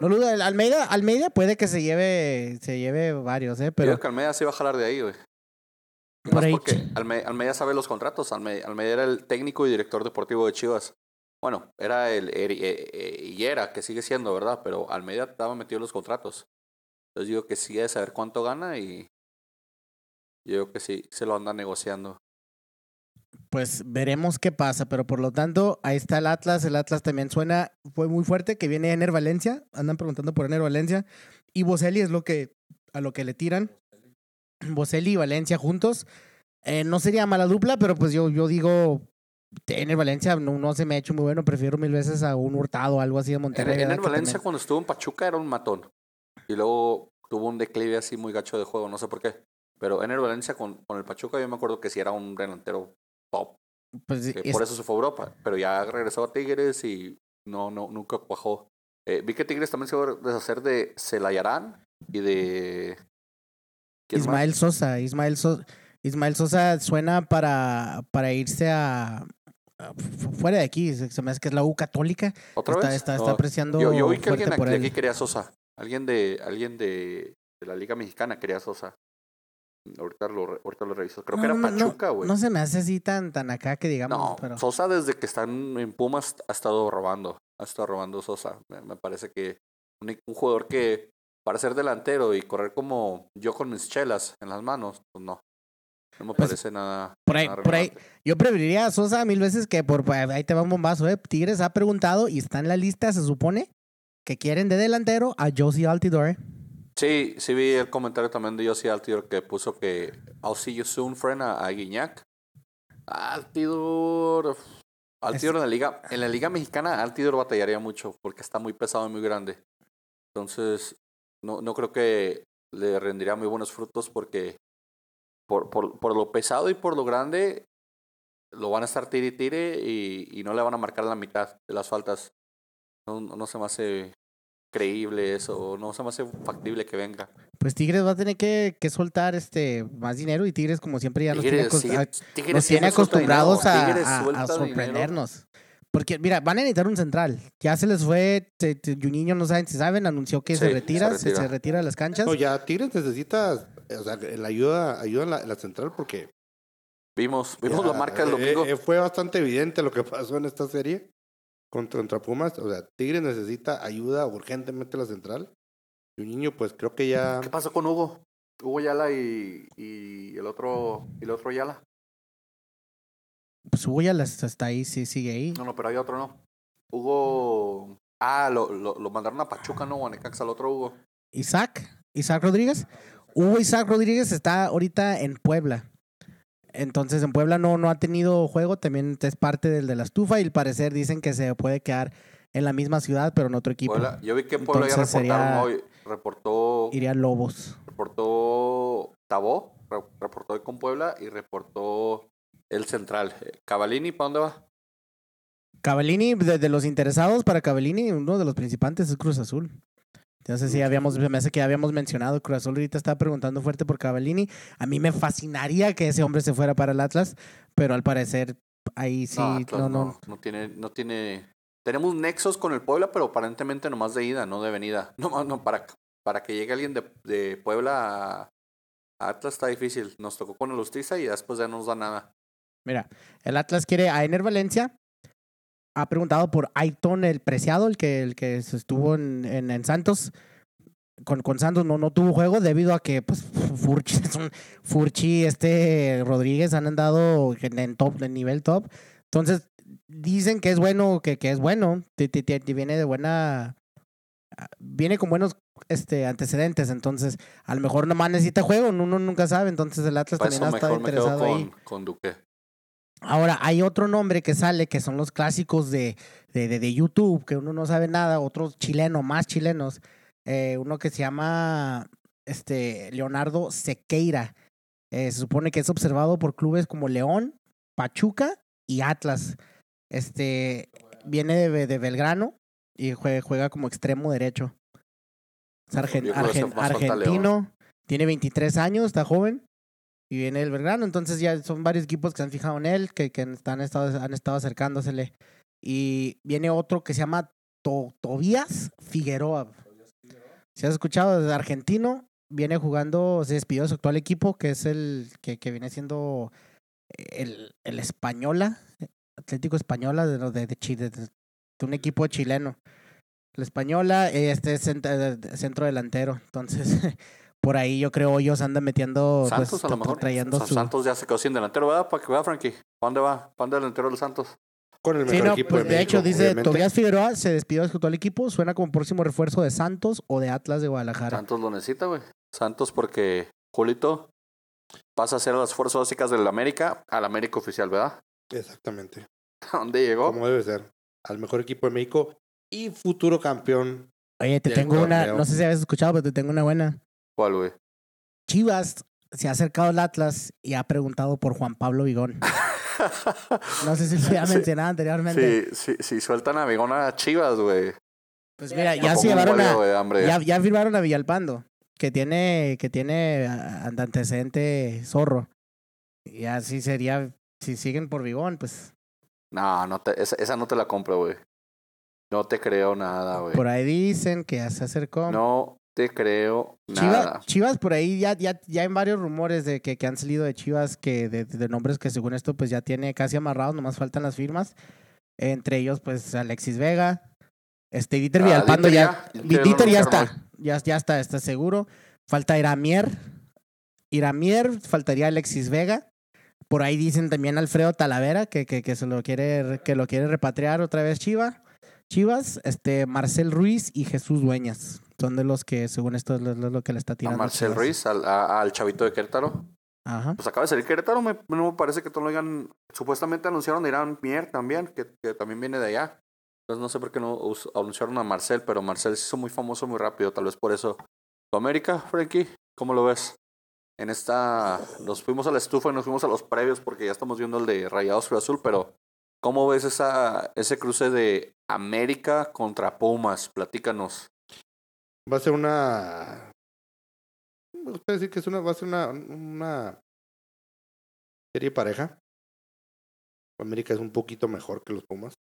No lo dudes. Almeida, Almeida puede que se lleve, se lleve varios, ¿eh? Yo Pero creo que Almeida sí va a jalar de ahí, güey. Por Más ahí. porque Alme- Almeida sabe los contratos. Alme- Almeida era el técnico y director deportivo de Chivas. Bueno, era el, eh, eh, y era, que sigue siendo, ¿verdad? Pero Almeida estaba metido en los contratos. Entonces digo que sí debe saber cuánto gana y yo creo que sí, se lo anda negociando. pues veremos qué pasa. Pero por lo tanto, ahí está el Atlas. El Atlas también suena, fue muy fuerte, que viene Ener Valencia. Andan preguntando por Ener Valencia. Y Boselli es lo que, a lo que le tiran. Boselli y Valencia juntos. Eh, no sería mala dupla, pero pues yo, yo digo, Ener Valencia no, no se me ha hecho muy bueno. Prefiero mil veces a un Hurtado o algo así de Monterrey. En, en el Valencia también- cuando estuvo en Pachuca era un matón. Y luego tuvo un declive así muy gacho de juego, no sé por qué. Pero en el Valencia con, con el Pachuca yo me acuerdo que sí era un delantero top. pues, es- por eso se fue a Europa. Pero ya regresó a Tigres y no, no, nunca cuajó. Eh, vi que Tigres también se va a deshacer de Celayarán y de... Ismael Sosa, Ismael Sosa, Ismael Sosa suena para, para irse a, a fu- fuera de aquí, se me hace que es la U Católica, ¿Otra está, vez? está, No, apreciando yo, yo vi que alguien por aquí, aquí quería Sosa. Alguien de alguien de, de la Liga Mexicana quería Sosa. Ahorita lo, ahorita lo reviso. Creo que era no, Pachuca, güey. No se me hace así tan, tan acá que digamos, No, pero Sosa desde que están en Pumas ha estado robando. Ha estado robando Sosa. Me, me parece que un, un jugador que para ser delantero y correr como yo con mis chelas en las manos, pues no. No me Pues, parece nada. por ahí- nada por ahí- yo preferiría a Sosa mil veces que por ahí te va un bombazo, eh. Tigres ha preguntado y está en la lista, se supone, que quieren de delantero a Josie Altidore. Sí, sí vi el comentario también de Josie Altidor que puso que I'll see you soon, friend, a, a Guiñac. Altidor. Altidor en la liga, en la liga mexicana, Altidor batallaría mucho porque está muy pesado y muy grande. Entonces, no, no creo que le rendiría muy buenos frutos porque por, por, por lo pesado y por lo grande lo van a estar tire y tire y, y no le van a marcar la mitad de las faltas. No, no se me hace creíble eso, no se me hace factible que venga. Pues Tigres va a tener que, que soltar este más dinero y Tigres como siempre ya nos tiene, Tigres, sigue- Tigres nos tiene suelta acostumbrados a, Tigres a- a suelta dinero. Porque, mira, van a necesitar un central. Ya se les fue, te- te- Juninho no saben si saben, anunció que se retira, se retira. se retira de las canchas. No, ya Tigres necesita, o sea, la ayuda, ayuda en la, la central porque Vimos, vimos ya, la marca del eh, domingo. eh, fue bastante evidente lo que pasó en esta serie contra, contra Pumas. O sea, Tigres necesita ayuda urgentemente en la central. Y un niño, pues creo que ya. ¿Qué pasó con Hugo? Hugo Yala y, y el otro y el otro Yala. Pues Hugo ya las- está ahí, sí, sigue ahí. No, no, pero hay otro no. Hugo. Ah, lo, lo, lo mandaron a Pachuca, ¿no? O a Necaxa, el otro Hugo. Isaac, Isaac Rodríguez. Hugo Isaac Rodríguez está ahorita en Puebla. Entonces en Puebla no, no ha tenido juego, también es parte del de la estufa y al parecer dicen que se puede quedar en la misma ciudad, pero en otro equipo. Puebla- yo vi que en Puebla ya Entonces reportaron sería- hoy. Reportó, Iría Lobos. reportó Tabó, re- reportó hoy con Puebla y reportó el central. Eh, Cavalini, ¿para dónde va? Cavallini, de, de los interesados para Cavallini, uno de los principales es Cruz Azul. Entonces sí, habíamos, me hace que habíamos mencionado, Cruz Azul ahorita está preguntando fuerte por Cavallini. A mí me fascinaría que ese hombre se fuera para el Atlas, pero al parecer ahí sí, no, Atlas no, no, no. no tiene, no tiene tenemos nexos con el Puebla, pero aparentemente nomás de ida, no de venida. No, no, para, para que llegue alguien de, de Puebla a, a Atlas está difícil. Nos tocó con el Justicia y después ya no nos da nada. Mira, el Atlas quiere a Ener Valencia. Ha preguntado por Aiton el Preciado, el que, el que estuvo en, en, en Santos. Con, con Santos no, no tuvo juego debido a que pues Furchi, Furchi este Rodríguez han andado en, top, en nivel top. Entonces, dicen que es bueno, que, que es bueno. Ti- ti- ti- Viene de buena. Viene con buenos este, antecedentes. Entonces, a lo mejor nomás necesita juego. Uno nunca sabe. Entonces, el Atlas Para también ha estado interesado ahí. con, con Duque. Ahora, hay otro nombre que sale, que son los clásicos de, de, de, de YouTube, que uno no sabe nada, otro chileno, más chilenos. Eh, uno que se llama este, Leonardo Sequeira. Eh, se supone que es observado por clubes como León, Pachuca y Atlas. Este viene de, de Belgrano y juega, juega como extremo derecho. Es argen- argen- argentino, tiene 23 años, está joven y viene del Belgrano. Entonces ya son varios equipos que se han fijado en él, que, que están estado, han estado acercándosele. Y viene otro que se llama To- Tobías Figueroa. Si has escuchado, es argentino, viene jugando, se despidió de su actual equipo, que es el que, que viene siendo el, el Española, Atlético Española de, de, Chile, de, un equipo chileno. El Española, eh, este es eh, centro delantero. Entonces, por ahí yo creo ellos andan metiendo, Santos pues, a lo mejor. trayendo su... Santos ya se quedó sin delantero, ¿verdad? Para que vea, Frankie. ¿Pa' dónde va? ¿Pa' dónde el delantero del Santos? Con el Sí, mejor no, equipo pues de, de hecho dice obviamente. Tobías Figueroa se despidió de su actual equipo, suena como próximo refuerzo de Santos o de Atlas de Guadalajara. Santos lo necesita, güey. Santos porque Julito pasa a ser las fuerzas básicas del América al América oficial, ¿verdad? Exactamente. ¿A dónde llegó? Como debe ser. Al mejor equipo de México y futuro campeón. Oye, te tengo una, no sé si habías escuchado, pero te tengo una buena. ¿Cuál, güey? Chivas se ha acercado al Atlas y ha preguntado por Juan Pablo Vigón. No sé si lo había Sí. mencionado anteriormente. Sí, sí, sí, sueltan a Bigona a Chivas, güey. Pues mira, ya se llevaron a, ya, ya firmaron a Villalpando, que tiene, que tiene antecedente zorro. Y así sería, si siguen por Vigón, pues No, no te, esa, esa no te la compro, güey. No te creo nada, güey. por ahí dicen que ya se acercó. No te creo Chivas, nada. Chivas por ahí ya, ya, ya hay varios rumores de que, que han salido de Chivas que de, de nombres que según esto pues ya tiene casi amarrados, nomás faltan las firmas. Entre ellos pues Alexis Vega, este Dieter Ah, Villalpando Dieter ya, ya, Dieter ya está, ya, ya está, está seguro. Falta Iramier, Iramier, faltaría Alexis Vega. Por ahí dicen también Alfredo Talavera que, que, que se lo quiere, que lo quiere repatriar otra vez Chivas. Chivas, este, Marcel Ruiz y Jesús Dueñas. Son de los que, según esto, es lo, que le está A tirando. Marcel Chivas. Ruiz, al, a- al chavito de Querétaro. Ajá. Pues acaba de salir Querétaro, me, no me parece que todo lo digan. Supuestamente anunciaron a Irán Mier también, que, que también viene de allá. Entonces no sé por qué no anunciaron a Marcel, pero Marcel se hizo muy famoso muy rápido, tal vez por eso. ¿Tu América, Frankie? ¿Cómo lo ves? En esta, nos fuimos a la estufa y nos fuimos a los previos porque ya estamos viendo el de Rayados Cruz Azul, pero ¿cómo ves esa, ese cruce de América contra Pumas? Platícanos. Va a ser una. Me gusta decir que es una, va a ser una, una serie pareja. América es un poquito mejor que los Pumas.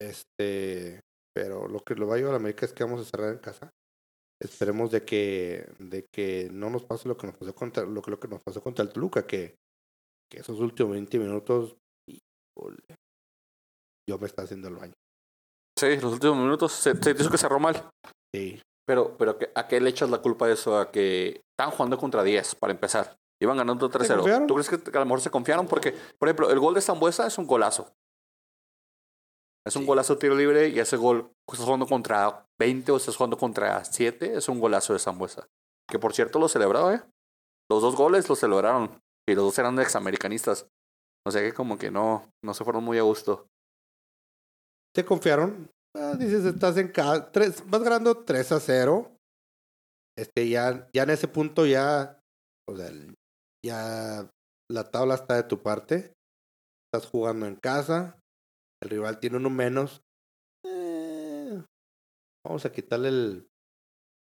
Este, pero lo que lo va a llevar a América es que vamos a cerrar en casa. Esperemos de que, de que no nos pase lo que nos pasó contra, lo que, lo que nos pasó contra el Toluca, que, que esos últimos 20 minutos, híjole, yo me está haciendo el baño. Sí, los últimos minutos se, se hizo que cerró mal. Sí, Pero, pero ¿qué- ¿a qué le echas la culpa de eso? A que estaban jugando contra 10, para empezar. Iban ganando 3-0. confiaron? ¿Tú crees que a lo mejor se confiaron? Porque, por ejemplo, el gol de Zambuesa es un golazo. Es un Sí. golazo tiro libre y ese gol, estás jugando contra 20 o estás jugando contra 7, es un golazo de Zambuesa. Que por cierto lo celebró, ¿eh? Los dos goles los celebraron. Y los dos eran examericanistas. O sea que como que no, no se fueron muy a gusto. ¿Te confiaron? Ah, dices, estás en casa, tres, vas ganando 3 a 0. Este, ya, ya en ese punto ya, o sea, ya la tabla está de tu parte. Estás jugando en casa. El rival tiene uno menos. Eh, vamos a quitarle el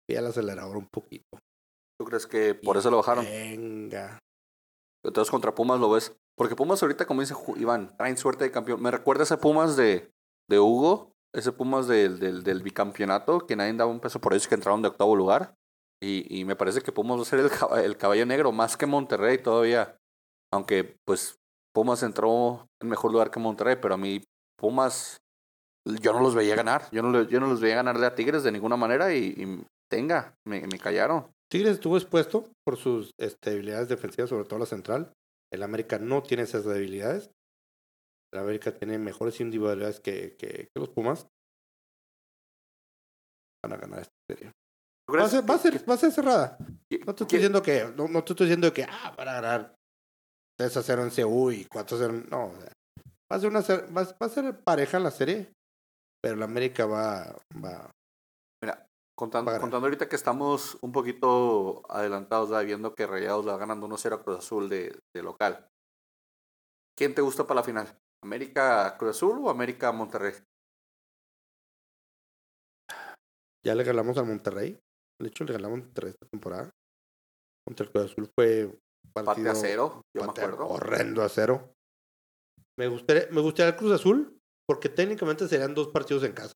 pie al acelerador un poquito. ¿Tú crees que por eso lo bajaron? Venga. Entonces contra Pumas lo ves. Porque Pumas ahorita, como dice Iván, traen suerte de campeón. Me recuerda ese Pumas de de Hugo, ese Pumas del, del, del bicampeonato, que nadie daba un peso por ellos que entraron de octavo lugar. Y, y me parece que Pumas va a ser el, el caballo negro, más que Monterrey todavía. Aunque, pues, Pumas entró en mejor lugar que Monterrey, pero a mí, Pumas, yo no los veía ganar. Yo no, yo no los veía ganarle a Tigres de ninguna manera y, y tenga, me, me callaron. Tigres estuvo expuesto por sus este, debilidades defensivas, sobre todo la central. El América no tiene esas debilidades. El América tiene mejores individualidades que, que, que los Pumas. Van a ganar esta serie. Va a ser, va a ser, va a ser cerrada. No te estoy diciendo que, no, no te estoy diciendo que, ah, van a ganar 3 a 0 en CU y 4 a 0. No, o sea, va a ser una va, va a ser pareja en la serie, pero el América va, va, Contando, Va a ganar. contando ahorita que estamos un poquito adelantados, viendo que Rayados la va ganando 1-0 a Cruz Azul de, de local. ¿Quién te gusta para la final? ¿América Cruz Azul o América Monterrey? Ya le regalamos al Monterrey. De hecho, le regalamos a Monterrey esta temporada. Contra el Cruz Azul fue partido a cero, yo me acuerdo. horrendo a cero. Me gustaría, me gustaría el Cruz Azul porque técnicamente serían dos partidos en casa.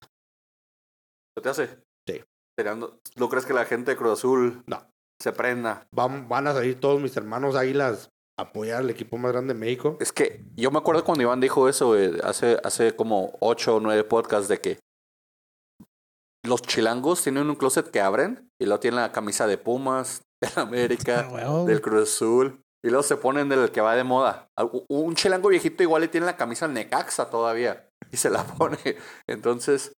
¿Qué te hace? Sí. Serían ¿No crees que la gente de Cruz Azul No. se prenda? Van, van a salir todos mis hermanos águilas apoyar al equipo más grande de México. Es que yo me acuerdo cuando Iván dijo eso, hace, hace como 8 o 9 podcasts de que los chilangos tienen un closet que abren y luego tienen la camisa de Pumas, de la América, Ah, del Cruz Azul. Y luego se ponen del que va de moda. Un chilango viejito igual le tiene la camisa al Necaxa todavía. Y se la pone. Entonces,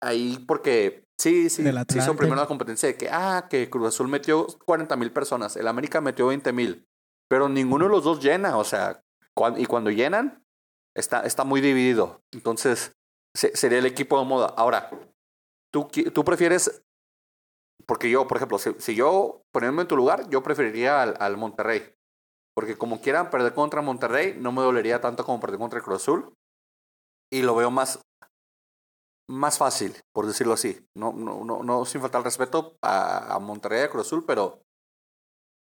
ahí porque sí, sí, se hizo primero la competencia de que, ah, que Cruz Azul metió 40 mil personas. El América metió 20 mil. Pero ninguno de los dos llena. O sea, y cuando llenan, está, está muy dividido. Entonces, se- sería el equipo de moda. Ahora, ¿tú, tú prefieres porque yo, por ejemplo, si, si yo poniéndome en tu lugar, yo preferiría al, al Monterrey. Porque como quieran perder contra Monterrey, no me dolería tanto como perder contra el Cruz Azul. Y lo veo más, más fácil, por decirlo así. No, no, no, no sin faltar el respeto a, a Monterrey y a Cruz Azul, pero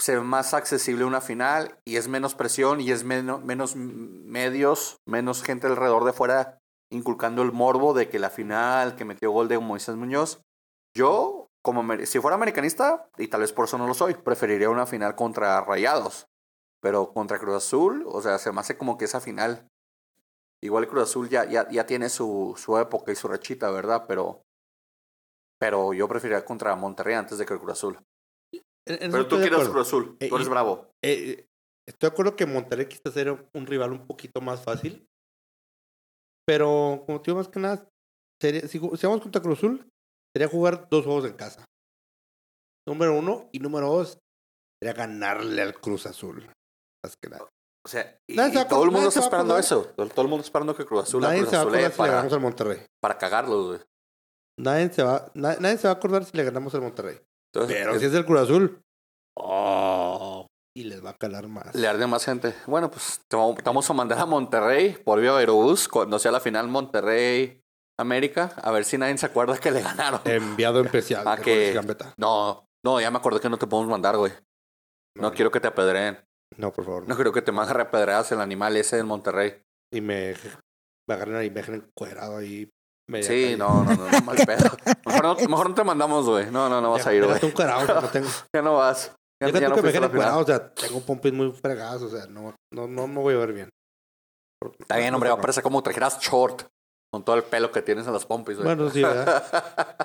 se ve más accesible una final y es menos presión y es menos, menos medios, menos gente alrededor de fuera inculcando el morbo de que la final, que metió gol de Moisés Muñoz. Yo, como si fuera americanista, y tal vez por eso no lo soy, preferiría una final contra Rayados. Pero contra Cruz Azul, o sea, se me hace como que esa final. Igual Cruz Azul ya, ya, ya tiene su, su época y su rachita, ¿verdad? Pero, pero yo preferiría contra Monterrey antes de que el Cruz Azul. Pero tú quieres. Cruz Azul, Eh, tú eres bravo. Eh, estoy de acuerdo que Monterrey quizás era un rival un poquito más fácil. Pero, como te digo, más que nada, sería, si, si vamos contra Cruz Azul, sería jugar dos juegos en casa. Número uno y número dos sería ganarle al Cruz Azul. Más que nada. O sea, y, se todo el mundo está esperando eso. Todo, todo el mundo esperando que Cruz Azul Nadie Cruz se va a acordar si le para, ganamos al Monterrey. para cagarlos, güey. Nadie se, va, na- nadie se va a acordar si le ganamos al Monterrey. Entonces, Pero es- si es el Cruz Azul, oh, y les va a calar más. Le arde más gente. Bueno, pues te vamos a mandar a Monterrey por vía Aerobús cuando sea la final Monterrey América. A ver si nadie se acuerda que le ganaron. Enviado especial de que- Gambetta. No, no, ya me acordé que no te podemos mandar, güey. No quiero que te apedreen. No, por favor. No quiero que te mandes apedreadas el animal ese del Monterrey. Y me, me agarren y me dejen encuerado ahí. Media Sí, calle. no, no, no, no, mal pedo. Mejor no, mejor no te mandamos, güey. No, no, no vas a ir, güey. No tengo. Ya no vas. Ya, Déjate ya no que me encuerado, o sea, tengo pompis muy fregadas, o sea, no, no, no me voy a ver bien. Está bien, hombre, va a parecer como trajeras short. Con todo el pelo que tienes en las pompis, güey. Bueno, sí, ¿verdad?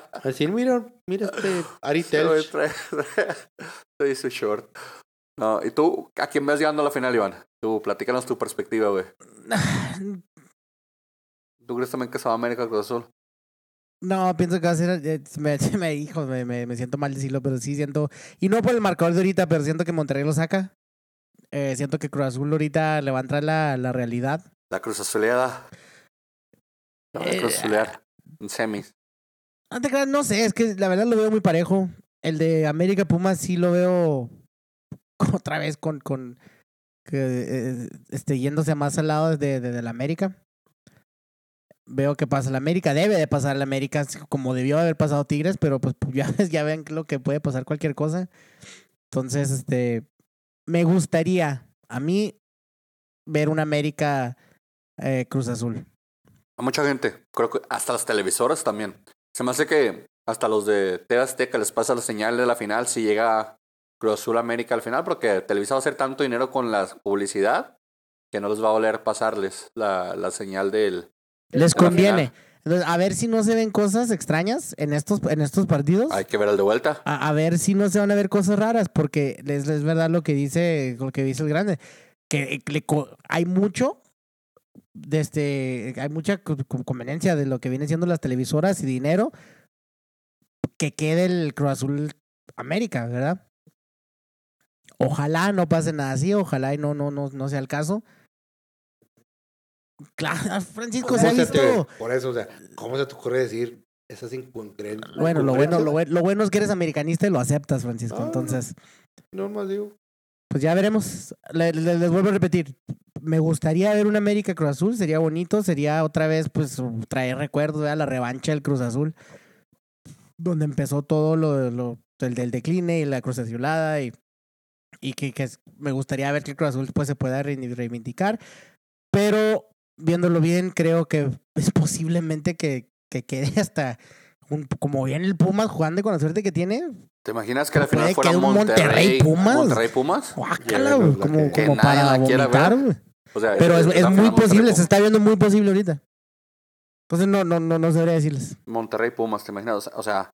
Así, mira, mira este Ari Telch. trae su short. No, ¿y tú a quién ves llegando a la final, Iván? Tú, platícanos tu perspectiva, güey. ¿Tú crees también que se va a América Cruz Azul? No, pienso que va a ser. eh, Me, me, hijo, me, me, me siento mal decirlo, pero sí siento. Y no por el marcador de ahorita, pero siento que Monterrey lo saca. Eh, siento que Cruz Azul ahorita le va a entrar la, la realidad. La Cruz Azuleada. La Eh, Cruz Azuleada. En semis. No te creas, no sé, es que la verdad lo veo muy parejo. El de América Pumas sí lo veo otra vez con, con que, eh, este, yéndose más al lado de, de, de la América. Veo que pasa la América, debe de pasar la América como debió haber pasado Tigres, pero pues ya, ya ven lo que puede pasar cualquier cosa. Entonces, este, me gustaría a mí ver una América eh, Cruz Azul. A mucha gente. Creo que hasta las televisoras también. Se me hace que hasta los de TV Azteca les pasa la señal de la final si llega Cruz Azul América al final, porque Televisa va a hacer tanto dinero con la publicidad que no les va a valer pasarles la, la señal del. Les conviene. Entonces, a ver si no se ven cosas extrañas en estos, en estos partidos. Hay que ver el de vuelta. A, a ver si no se van a ver cosas raras, porque es, es verdad lo que dice, lo que dice el grande, que le co- hay mucho, de este, hay mucha co- co- conveniencia de lo que vienen siendo las televisoras y dinero que quede el Cruz Azul América, ¿verdad? Ojalá no pase nada así, ojalá y no, no, no, no sea el caso. Claro, Francisco se ha ¿Cómo se te- visto. por eso, o sea, ¿cómo se te ocurre decir esas incongruencias? Bueno, lo bueno, lo bueno, lo bueno es que eres americanista y lo aceptas, Francisco. Ah. Entonces, No más digo. pues ya veremos. Le- le- les vuelvo a repetir. Me gustaría ver un América Cruz Azul, sería bonito, sería otra vez, pues, traer recuerdos, ¿verdad? la revancha del Cruz Azul, donde empezó todo lo, lo el del decline y la Cruz Azulada y, y que, que me gustaría ver que el Cruz Azul pues, se pueda reivindicar, pero viéndolo bien, creo que es posiblemente que, que quede hasta un, como bien el Pumas jugando con la suerte que tiene, ¿Te imaginas que la Puede final fuera Monterrey, Monterrey Pumas. Monterrey Pumas? guácala, güey, como, que- como para vomitar, güey. O sea, Pero es, es muy posible, se está viendo muy posible ahorita. Entonces no, no, no, no sabría decirles. Monterrey Pumas, ¿te imaginas? O sea, o sea,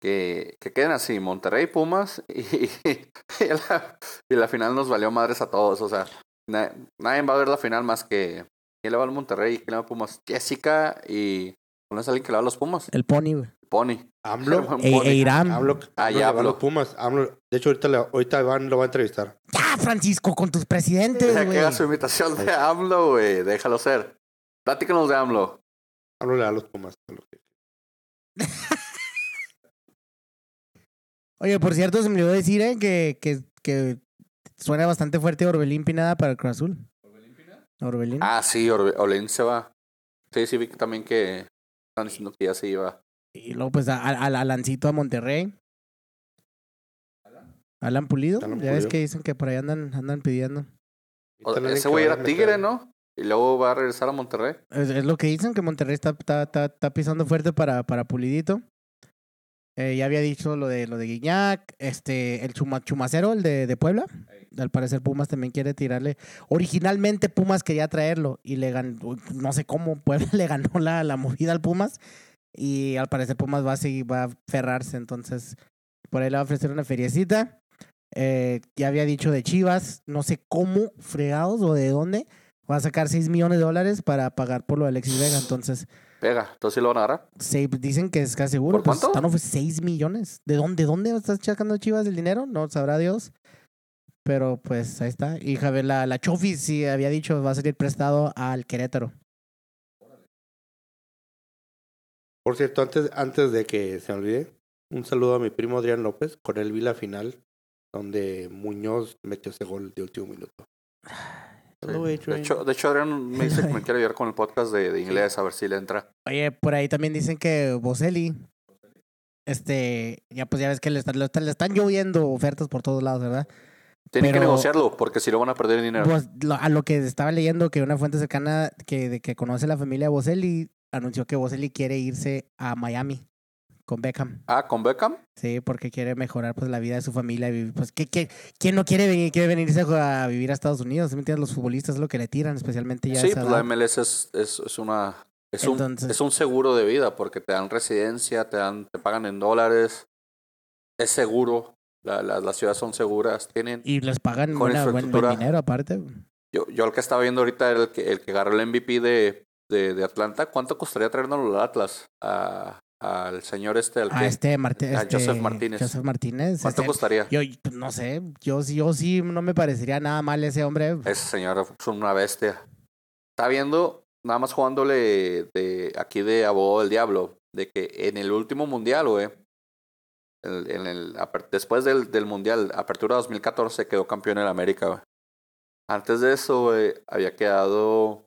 que, que queden así, Monterrey Pumas y, y, la, y la final nos valió madres a todos. O sea, na- nadie va a ver la final más que quién le va al Monterrey quién le va a Pumas. Jessica y ¿no es alguien que le va a los Pumas? El Pony, güey. Pony. AMLO. E, e Irán. AMLO, Ah, ya los Pumas. AMLO, de hecho, ahorita, le- ahorita Iván lo va a entrevistar. Ya, Francisco, con tus presidentes, Deja que güey. haga su imitación de AMLO, güey. Déjalo ser. Platícanos de AMLO. AMLO le da a los Pumas. a Oye, por cierto, se me olvidó decir, eh, que, que, que suena bastante fuerte Orbelín Pinada para el Cruz Azul. Orbelín. Ah, sí, Orbe- Olin se va. Sí, sí, vi que también que están diciendo que ya se iba. Y luego, pues, a- a- al Alancito a Monterrey. Alan Pulido. Alan ya ves Pulido. que dicen que por ahí andan, andan pidiendo. O- ese güey era a Tigre, ¿no? Y luego va a regresar a Monterrey. Es, es lo que dicen, que Monterrey está, está, está, está pisando fuerte para, para Pulidito. Eh, ya había dicho lo de lo de Guiñac, este, el Chuma- Chumacero, el de, de Puebla. Al parecer Pumas también quiere tirarle. Originalmente Pumas quería traerlo y le ganó, no sé cómo, Puebla le ganó la, la movida al Pumas. Y al parecer Pumas va a seguir, va a ferrarse. Entonces, por ahí le va a ofrecer una feriecita. Eh, ya había dicho de Chivas, no sé cómo, fregados o de dónde, va a sacar 6 millones de dólares para pagar por lo de Alexis Vega. Entonces, Pega, entonces sí lo van a agarrar. se, dicen que es casi seguro. ¿Por pues, cuánto? están ofre- 6 millones. ¿De dónde, de dónde estás sacando Chivas el dinero? No sabrá Dios. Pero pues ahí está. Y Javier, la, la Chofi sí había dicho va a salir prestado al Querétaro. Por cierto, antes, antes de que se me olvide, un saludo a mi primo Adrián López. Con él vi la final donde Muñoz metió ese gol de último minuto. De hecho, de hecho, Adrián me dice que me quiere ayudar con el podcast de, de inglés, a ver si le entra. Oye, por ahí también dicen que Boselli, este, ya pues ya ves que le están, le están, lloviendo ofertas por todos lados, ¿verdad? Tienen que Pero- negociarlo, porque si no van a perder dinero. Pues lo- a lo que estaba leyendo, que una fuente cercana que, de que conoce la familia Boselli anunció que Boselli quiere irse a Miami con Beckham. Ah, con Beckham. Sí, porque quiere mejorar pues la vida de su familia. Pues, ¿qué, qué, quién no quiere venir, quiere venirse a vivir a Estados Unidos? ¿Sí ¿Me entiendes? Los futbolistas es lo que le tiran, especialmente ya Sí, pues la. MLS es, es, es una es un, es un seguro de vida porque te dan residencia, te dan, te pagan en dólares, es seguro, la, la- las ciudades son seguras, tienen Y les pagan con buena- buen, buen dinero aparte. yo, yo el que estaba viendo ahorita era el que el que agarró el MVP de, de, de Atlanta, ¿cuánto costaría traernos al Atlas? A, al señor este al A que este, Marti- a este Joseph Martínez. Joseph Martínez. ¿Cuánto este, costaría? yo no sé, yo, sí- yo sí no me parecería nada mal ese hombre. Ese señor es una bestia. Está viendo, nada más jugándole de aquí de abogado del diablo, de que en el último mundial, güey, en el, después del, del mundial, apertura 2014, quedó campeón en América, güey. Antes de eso, güey, había quedado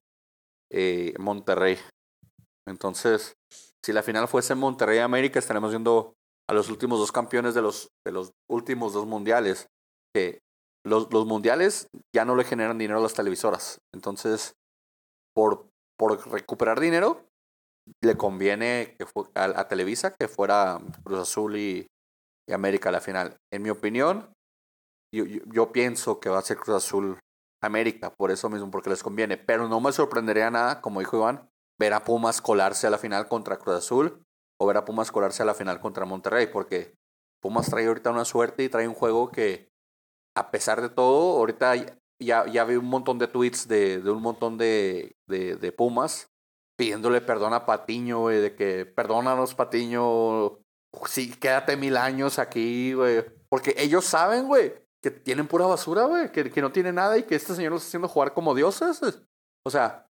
eh, Monterrey. Entonces, si la final fuese Monterrey América, estaremos viendo a los últimos dos campeones de los, de los últimos dos mundiales. Que los, los mundiales ya no le generan dinero a las televisoras. Entonces, por por recuperar dinero, le conviene que fu- a, a Televisa que fuera Cruz Azul y, y América a la final. En mi opinión, yo, yo, yo pienso que va a ser Cruz Azul América, por eso mismo, porque les conviene. Pero no me sorprendería nada, como dijo Iván, ver a Pumas colarse a la final contra Cruz Azul o ver a Pumas colarse a la final contra Monterrey, porque Pumas trae ahorita una suerte y trae un juego que, a pesar de todo, ahorita ya, ya vi un montón de tweets de, un montón de, de, Pumas pidiéndole perdón a Patiño, güey, de que perdónanos, Patiño, sí, quédate mil años aquí, güey. Porque ellos saben, güey, que tienen pura basura, güey, que, que no tiene nada y que este señor los está haciendo jugar como dioses. O sea,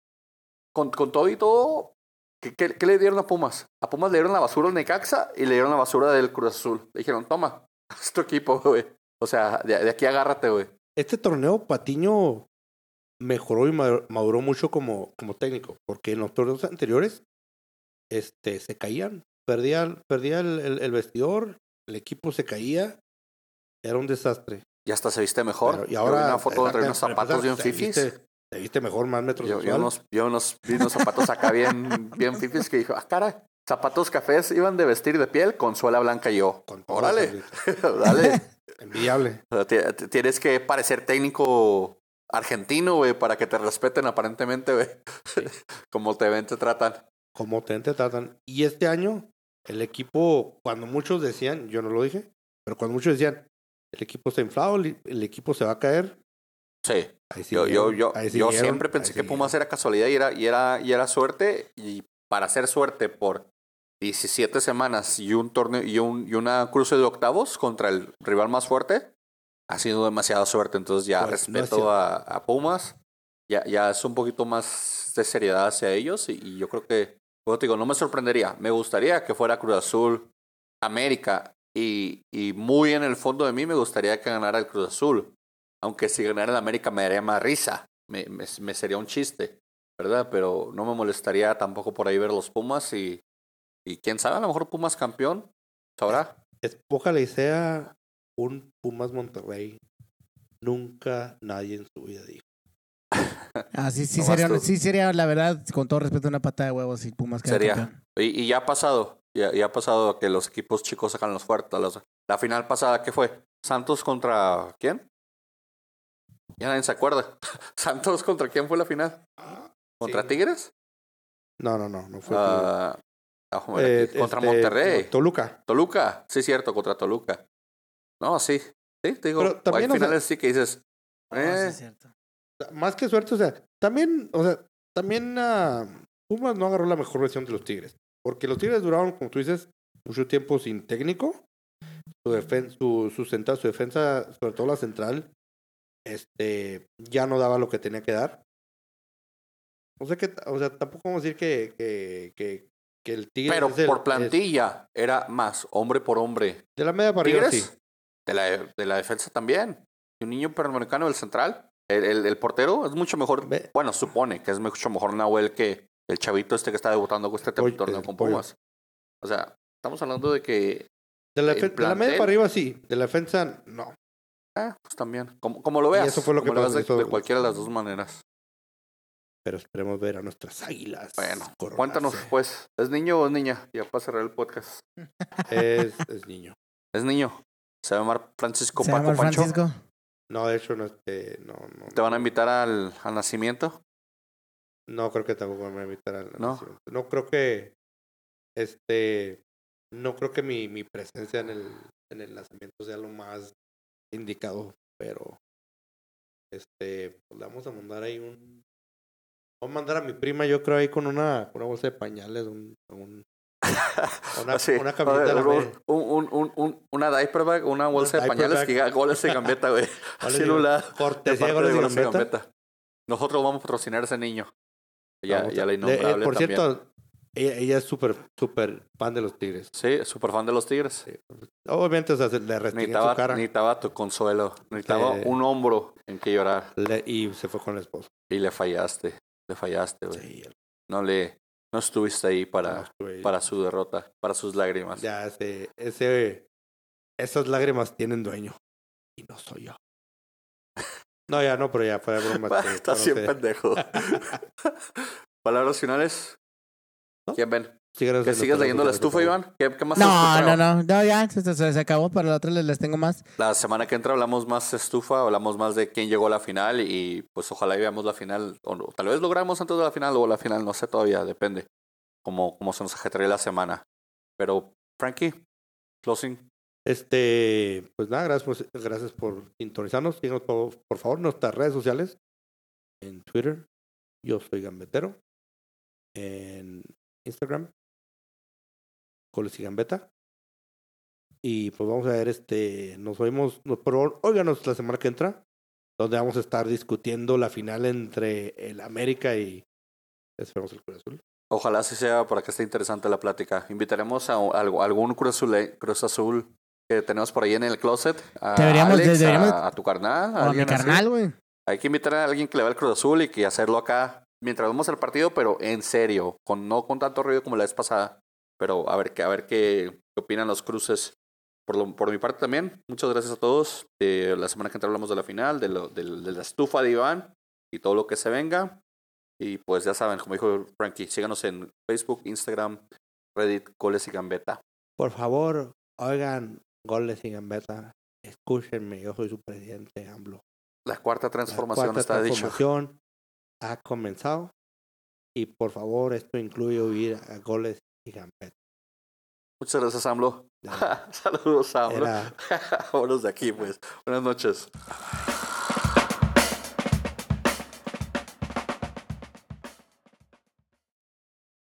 con, con todo y todo, ¿qué, qué, qué le dieron a Pumas? A Pumas le dieron la basura al Necaxa y le dieron la basura del Cruz Azul. Le dijeron, toma, es tu equipo, güey. O sea, de, de aquí agárrate, güey. Este torneo, Patiño mejoró y ma- maduró mucho como, como técnico, porque en los torneos anteriores este, se caían, perdía, perdía el, el- el vestidor, el equipo se caía, era un desastre. Y hasta se viste mejor. Pero- y ahora una foto de unos zapatos bien fifis. viste- Te viste mejor, más Yo, metrosexual. yo unos, yo unos, vi unos zapatos acá bien, bien fifis que dijo, ah, cara, zapatos cafés iban de vestir de piel con suela blanca y yo. Con Órale, dale. Ti- Tienes que parecer técnico argentino, güey, para que te respeten aparentemente, güey. Como te ven, te tratan. Como te, te tratan. Y este año, el equipo, cuando muchos decían, yo no lo dije, pero cuando muchos decían, el equipo está inflado, el equipo se va a caer. Sí. Yo, yo, yo, yo siempre pensé que. Pumas era casualidad y era, y era, y era suerte. Y para hacer suerte por 17 semanas y un torneo y un y una cruce de octavos contra el rival más fuerte, ha sido demasiada suerte. Entonces ya Pues, respeto a, a Pumas. Ya, ya es un poquito más de seriedad hacia ellos. Y, y yo creo que, como te digo, no me sorprendería. Me gustaría que fuera Cruz Azul, América. Y, y muy en el fondo de mí me gustaría que ganara el Cruz Azul. Aunque si ganara el América me daría más risa. Me, me, me sería un chiste, ¿verdad? Pero no me molestaría tampoco por ahí ver los Pumas y, y quién sabe, a lo mejor Pumas campeón, sabrá. Es- Ojalá y sea un Pumas Monterrey. Nunca nadie en su vida dijo. Ah, sí, sí, No sería, tú. sí sería, la verdad, con todo respeto, una pata de huevos si Pumas Sería. campeón. Y, y ya ha pasado, ya, ya ha pasado que los equipos chicos sacan los fuertes. los- la final pasada, ¿qué fue? ¿Santos contra quién? Ya nadie se acuerda. ¿Santos contra quién fue la final? ¿Contra Sí. Tigres? No, no, no, no fue. Ah, ah, Eh, contra este, Monterrey. Toluca. Toluca, sí, cierto, contra Toluca. No, sí, sí, te digo, Pero también, hay o sea- finales sí que dices, Ah, sí, eh, es cierto. Más que suerte, o sea, también, o sea, también ah, Pumas no agarró la mejor versión de los Tigres. Porque los Tigres duraron, como tú dices, mucho tiempo sin técnico. Su, defen su, su, central- su defensa, sobre todo la central, este, ya no daba lo que tenía que dar. O sea, que, o sea tampoco vamos a decir que, que, que, que el Tigre. pero el- por es- plantilla era más hombre por hombre. de la media para arriba, Tigres, sí. de, la, de la defensa también. Y un niño panamericano del central, el, el, el portero es mucho mejor, Ve. bueno, supone que es mucho mejor Nahuel que el chavito este que está debutando con este torneo con. Pumas. O sea, estamos hablando de que, De la, de media para arriba, sí. De la defensa, no. Ah, pues también, como, como lo Y veas, eso fue lo que como veas pasó, de, eso- de cualquiera de las dos maneras. Pero esperemos ver a nuestras águilas. Bueno, coronarse. cuéntanos pues, ¿es niño o es niña? Ya para cerrar el podcast. Es, es niño. Es niño. Se va a llamar Francisco ¿Se Paco llama Pancho. Francisco? No, de hecho, no, este, no, no. ¿Te van a invitar al, al nacimiento? No creo que tampoco me va a invitar al ¿No? nacimiento. No creo que, este, no creo que mi, mi presencia en el, en el nacimiento sea lo más indicado, pero, este, pues le vamos a mandar ahí un, voy a mandar a mi prima, yo creo ahí con una, una bolsa de pañales, un, un- Una- Así, una camiseta ver, un, media. un, un, un- una diaper bag, una bolsa de pañales bag. que diga goles de gambeta, güey. Así un lado. cortesía de goles de. Gambetta. Nosotros vamos a patrocinar a ese niño. Ya, Vamos ya la eh, innombrable por también. cierto, ella, ella es súper, súper fan de los Tigres. Sí, súper fan de los Tigres. Sí. Obviamente, o sea, se le restringía su cara necesitaba tu consuelo. Necesitaba un hombro en que llorar. le- y se fue con el esposo. Y le fallaste. Le fallaste, güey. Sí, No le... No estuviste ahí para, no estuve ahí. para su derrota, para sus lágrimas. Ya, ese, ese, esas lágrimas tienen dueño. Y no soy yo. No, ya no, pero ya fue de broma. Estás bien pendejo. Palabras finales. ¿No? ¿Quién ven? Síganos Que sigas leyendo la estufa. Iván. ¿Qué, qué más No, no, no, no, ya, se, se- se acabó, para la otra les, les tengo más. La semana que entra hablamos más estufa, hablamos más de quién llegó a la final y pues ojalá y veamos la final, o no, tal vez logramos antes de la final o la final, no sé todavía, depende cómo, cómo se nos ajetrea la semana. Pero, Frankie, closing. Este, pues nada, gracias por, gracias por sintonizarnos. Síganos por, por favor en nuestras redes sociales. En Twitter, yo soy Gambetero. En Instagram, Coles y Gambeta. Y pues vamos a ver, este, nos oímos, nos, por favor, óiganos la semana que entra, donde vamos a estar discutiendo la final entre el América y esperemos el Cruz Azul. Ojalá así sea para que esté interesante la plática. Invitaremos a, algún Cruz Azul, Cruz Azul que tenemos por ahí en el closet. A Deberíamos- Alex, deberíamos- a, a tu carnal. O a mi carnal, güey. Hay que invitar a alguien que le va al Cruz Azul y que hacerlo acá mientras vemos el partido, pero en serio, con no con tanto ruido como la vez pasada. Pero a ver, qué- a ver qué, qué opinan los cruces. Por, lo- por mi parte también, muchas gracias a todos. Eh, la semana que entra hablamos de la final, de, lo, del- de la estufa de Iván y todo lo que se venga. Y pues ya saben, como dijo Frankie, síganos en Facebook, Instagram, Reddit, Coles y Gambeta. Por favor, oigan goles y Gambeta. Escúchenme, yo soy su presidente, AMLO. La cuarta La transformación cuarta está dicho. Ha comenzado. Y por favor, esto incluye oír a goles y Gambetta. Muchas gracias, AMLO. Saludos, AMLO. Vámonos de aquí, pues. Buenas noches.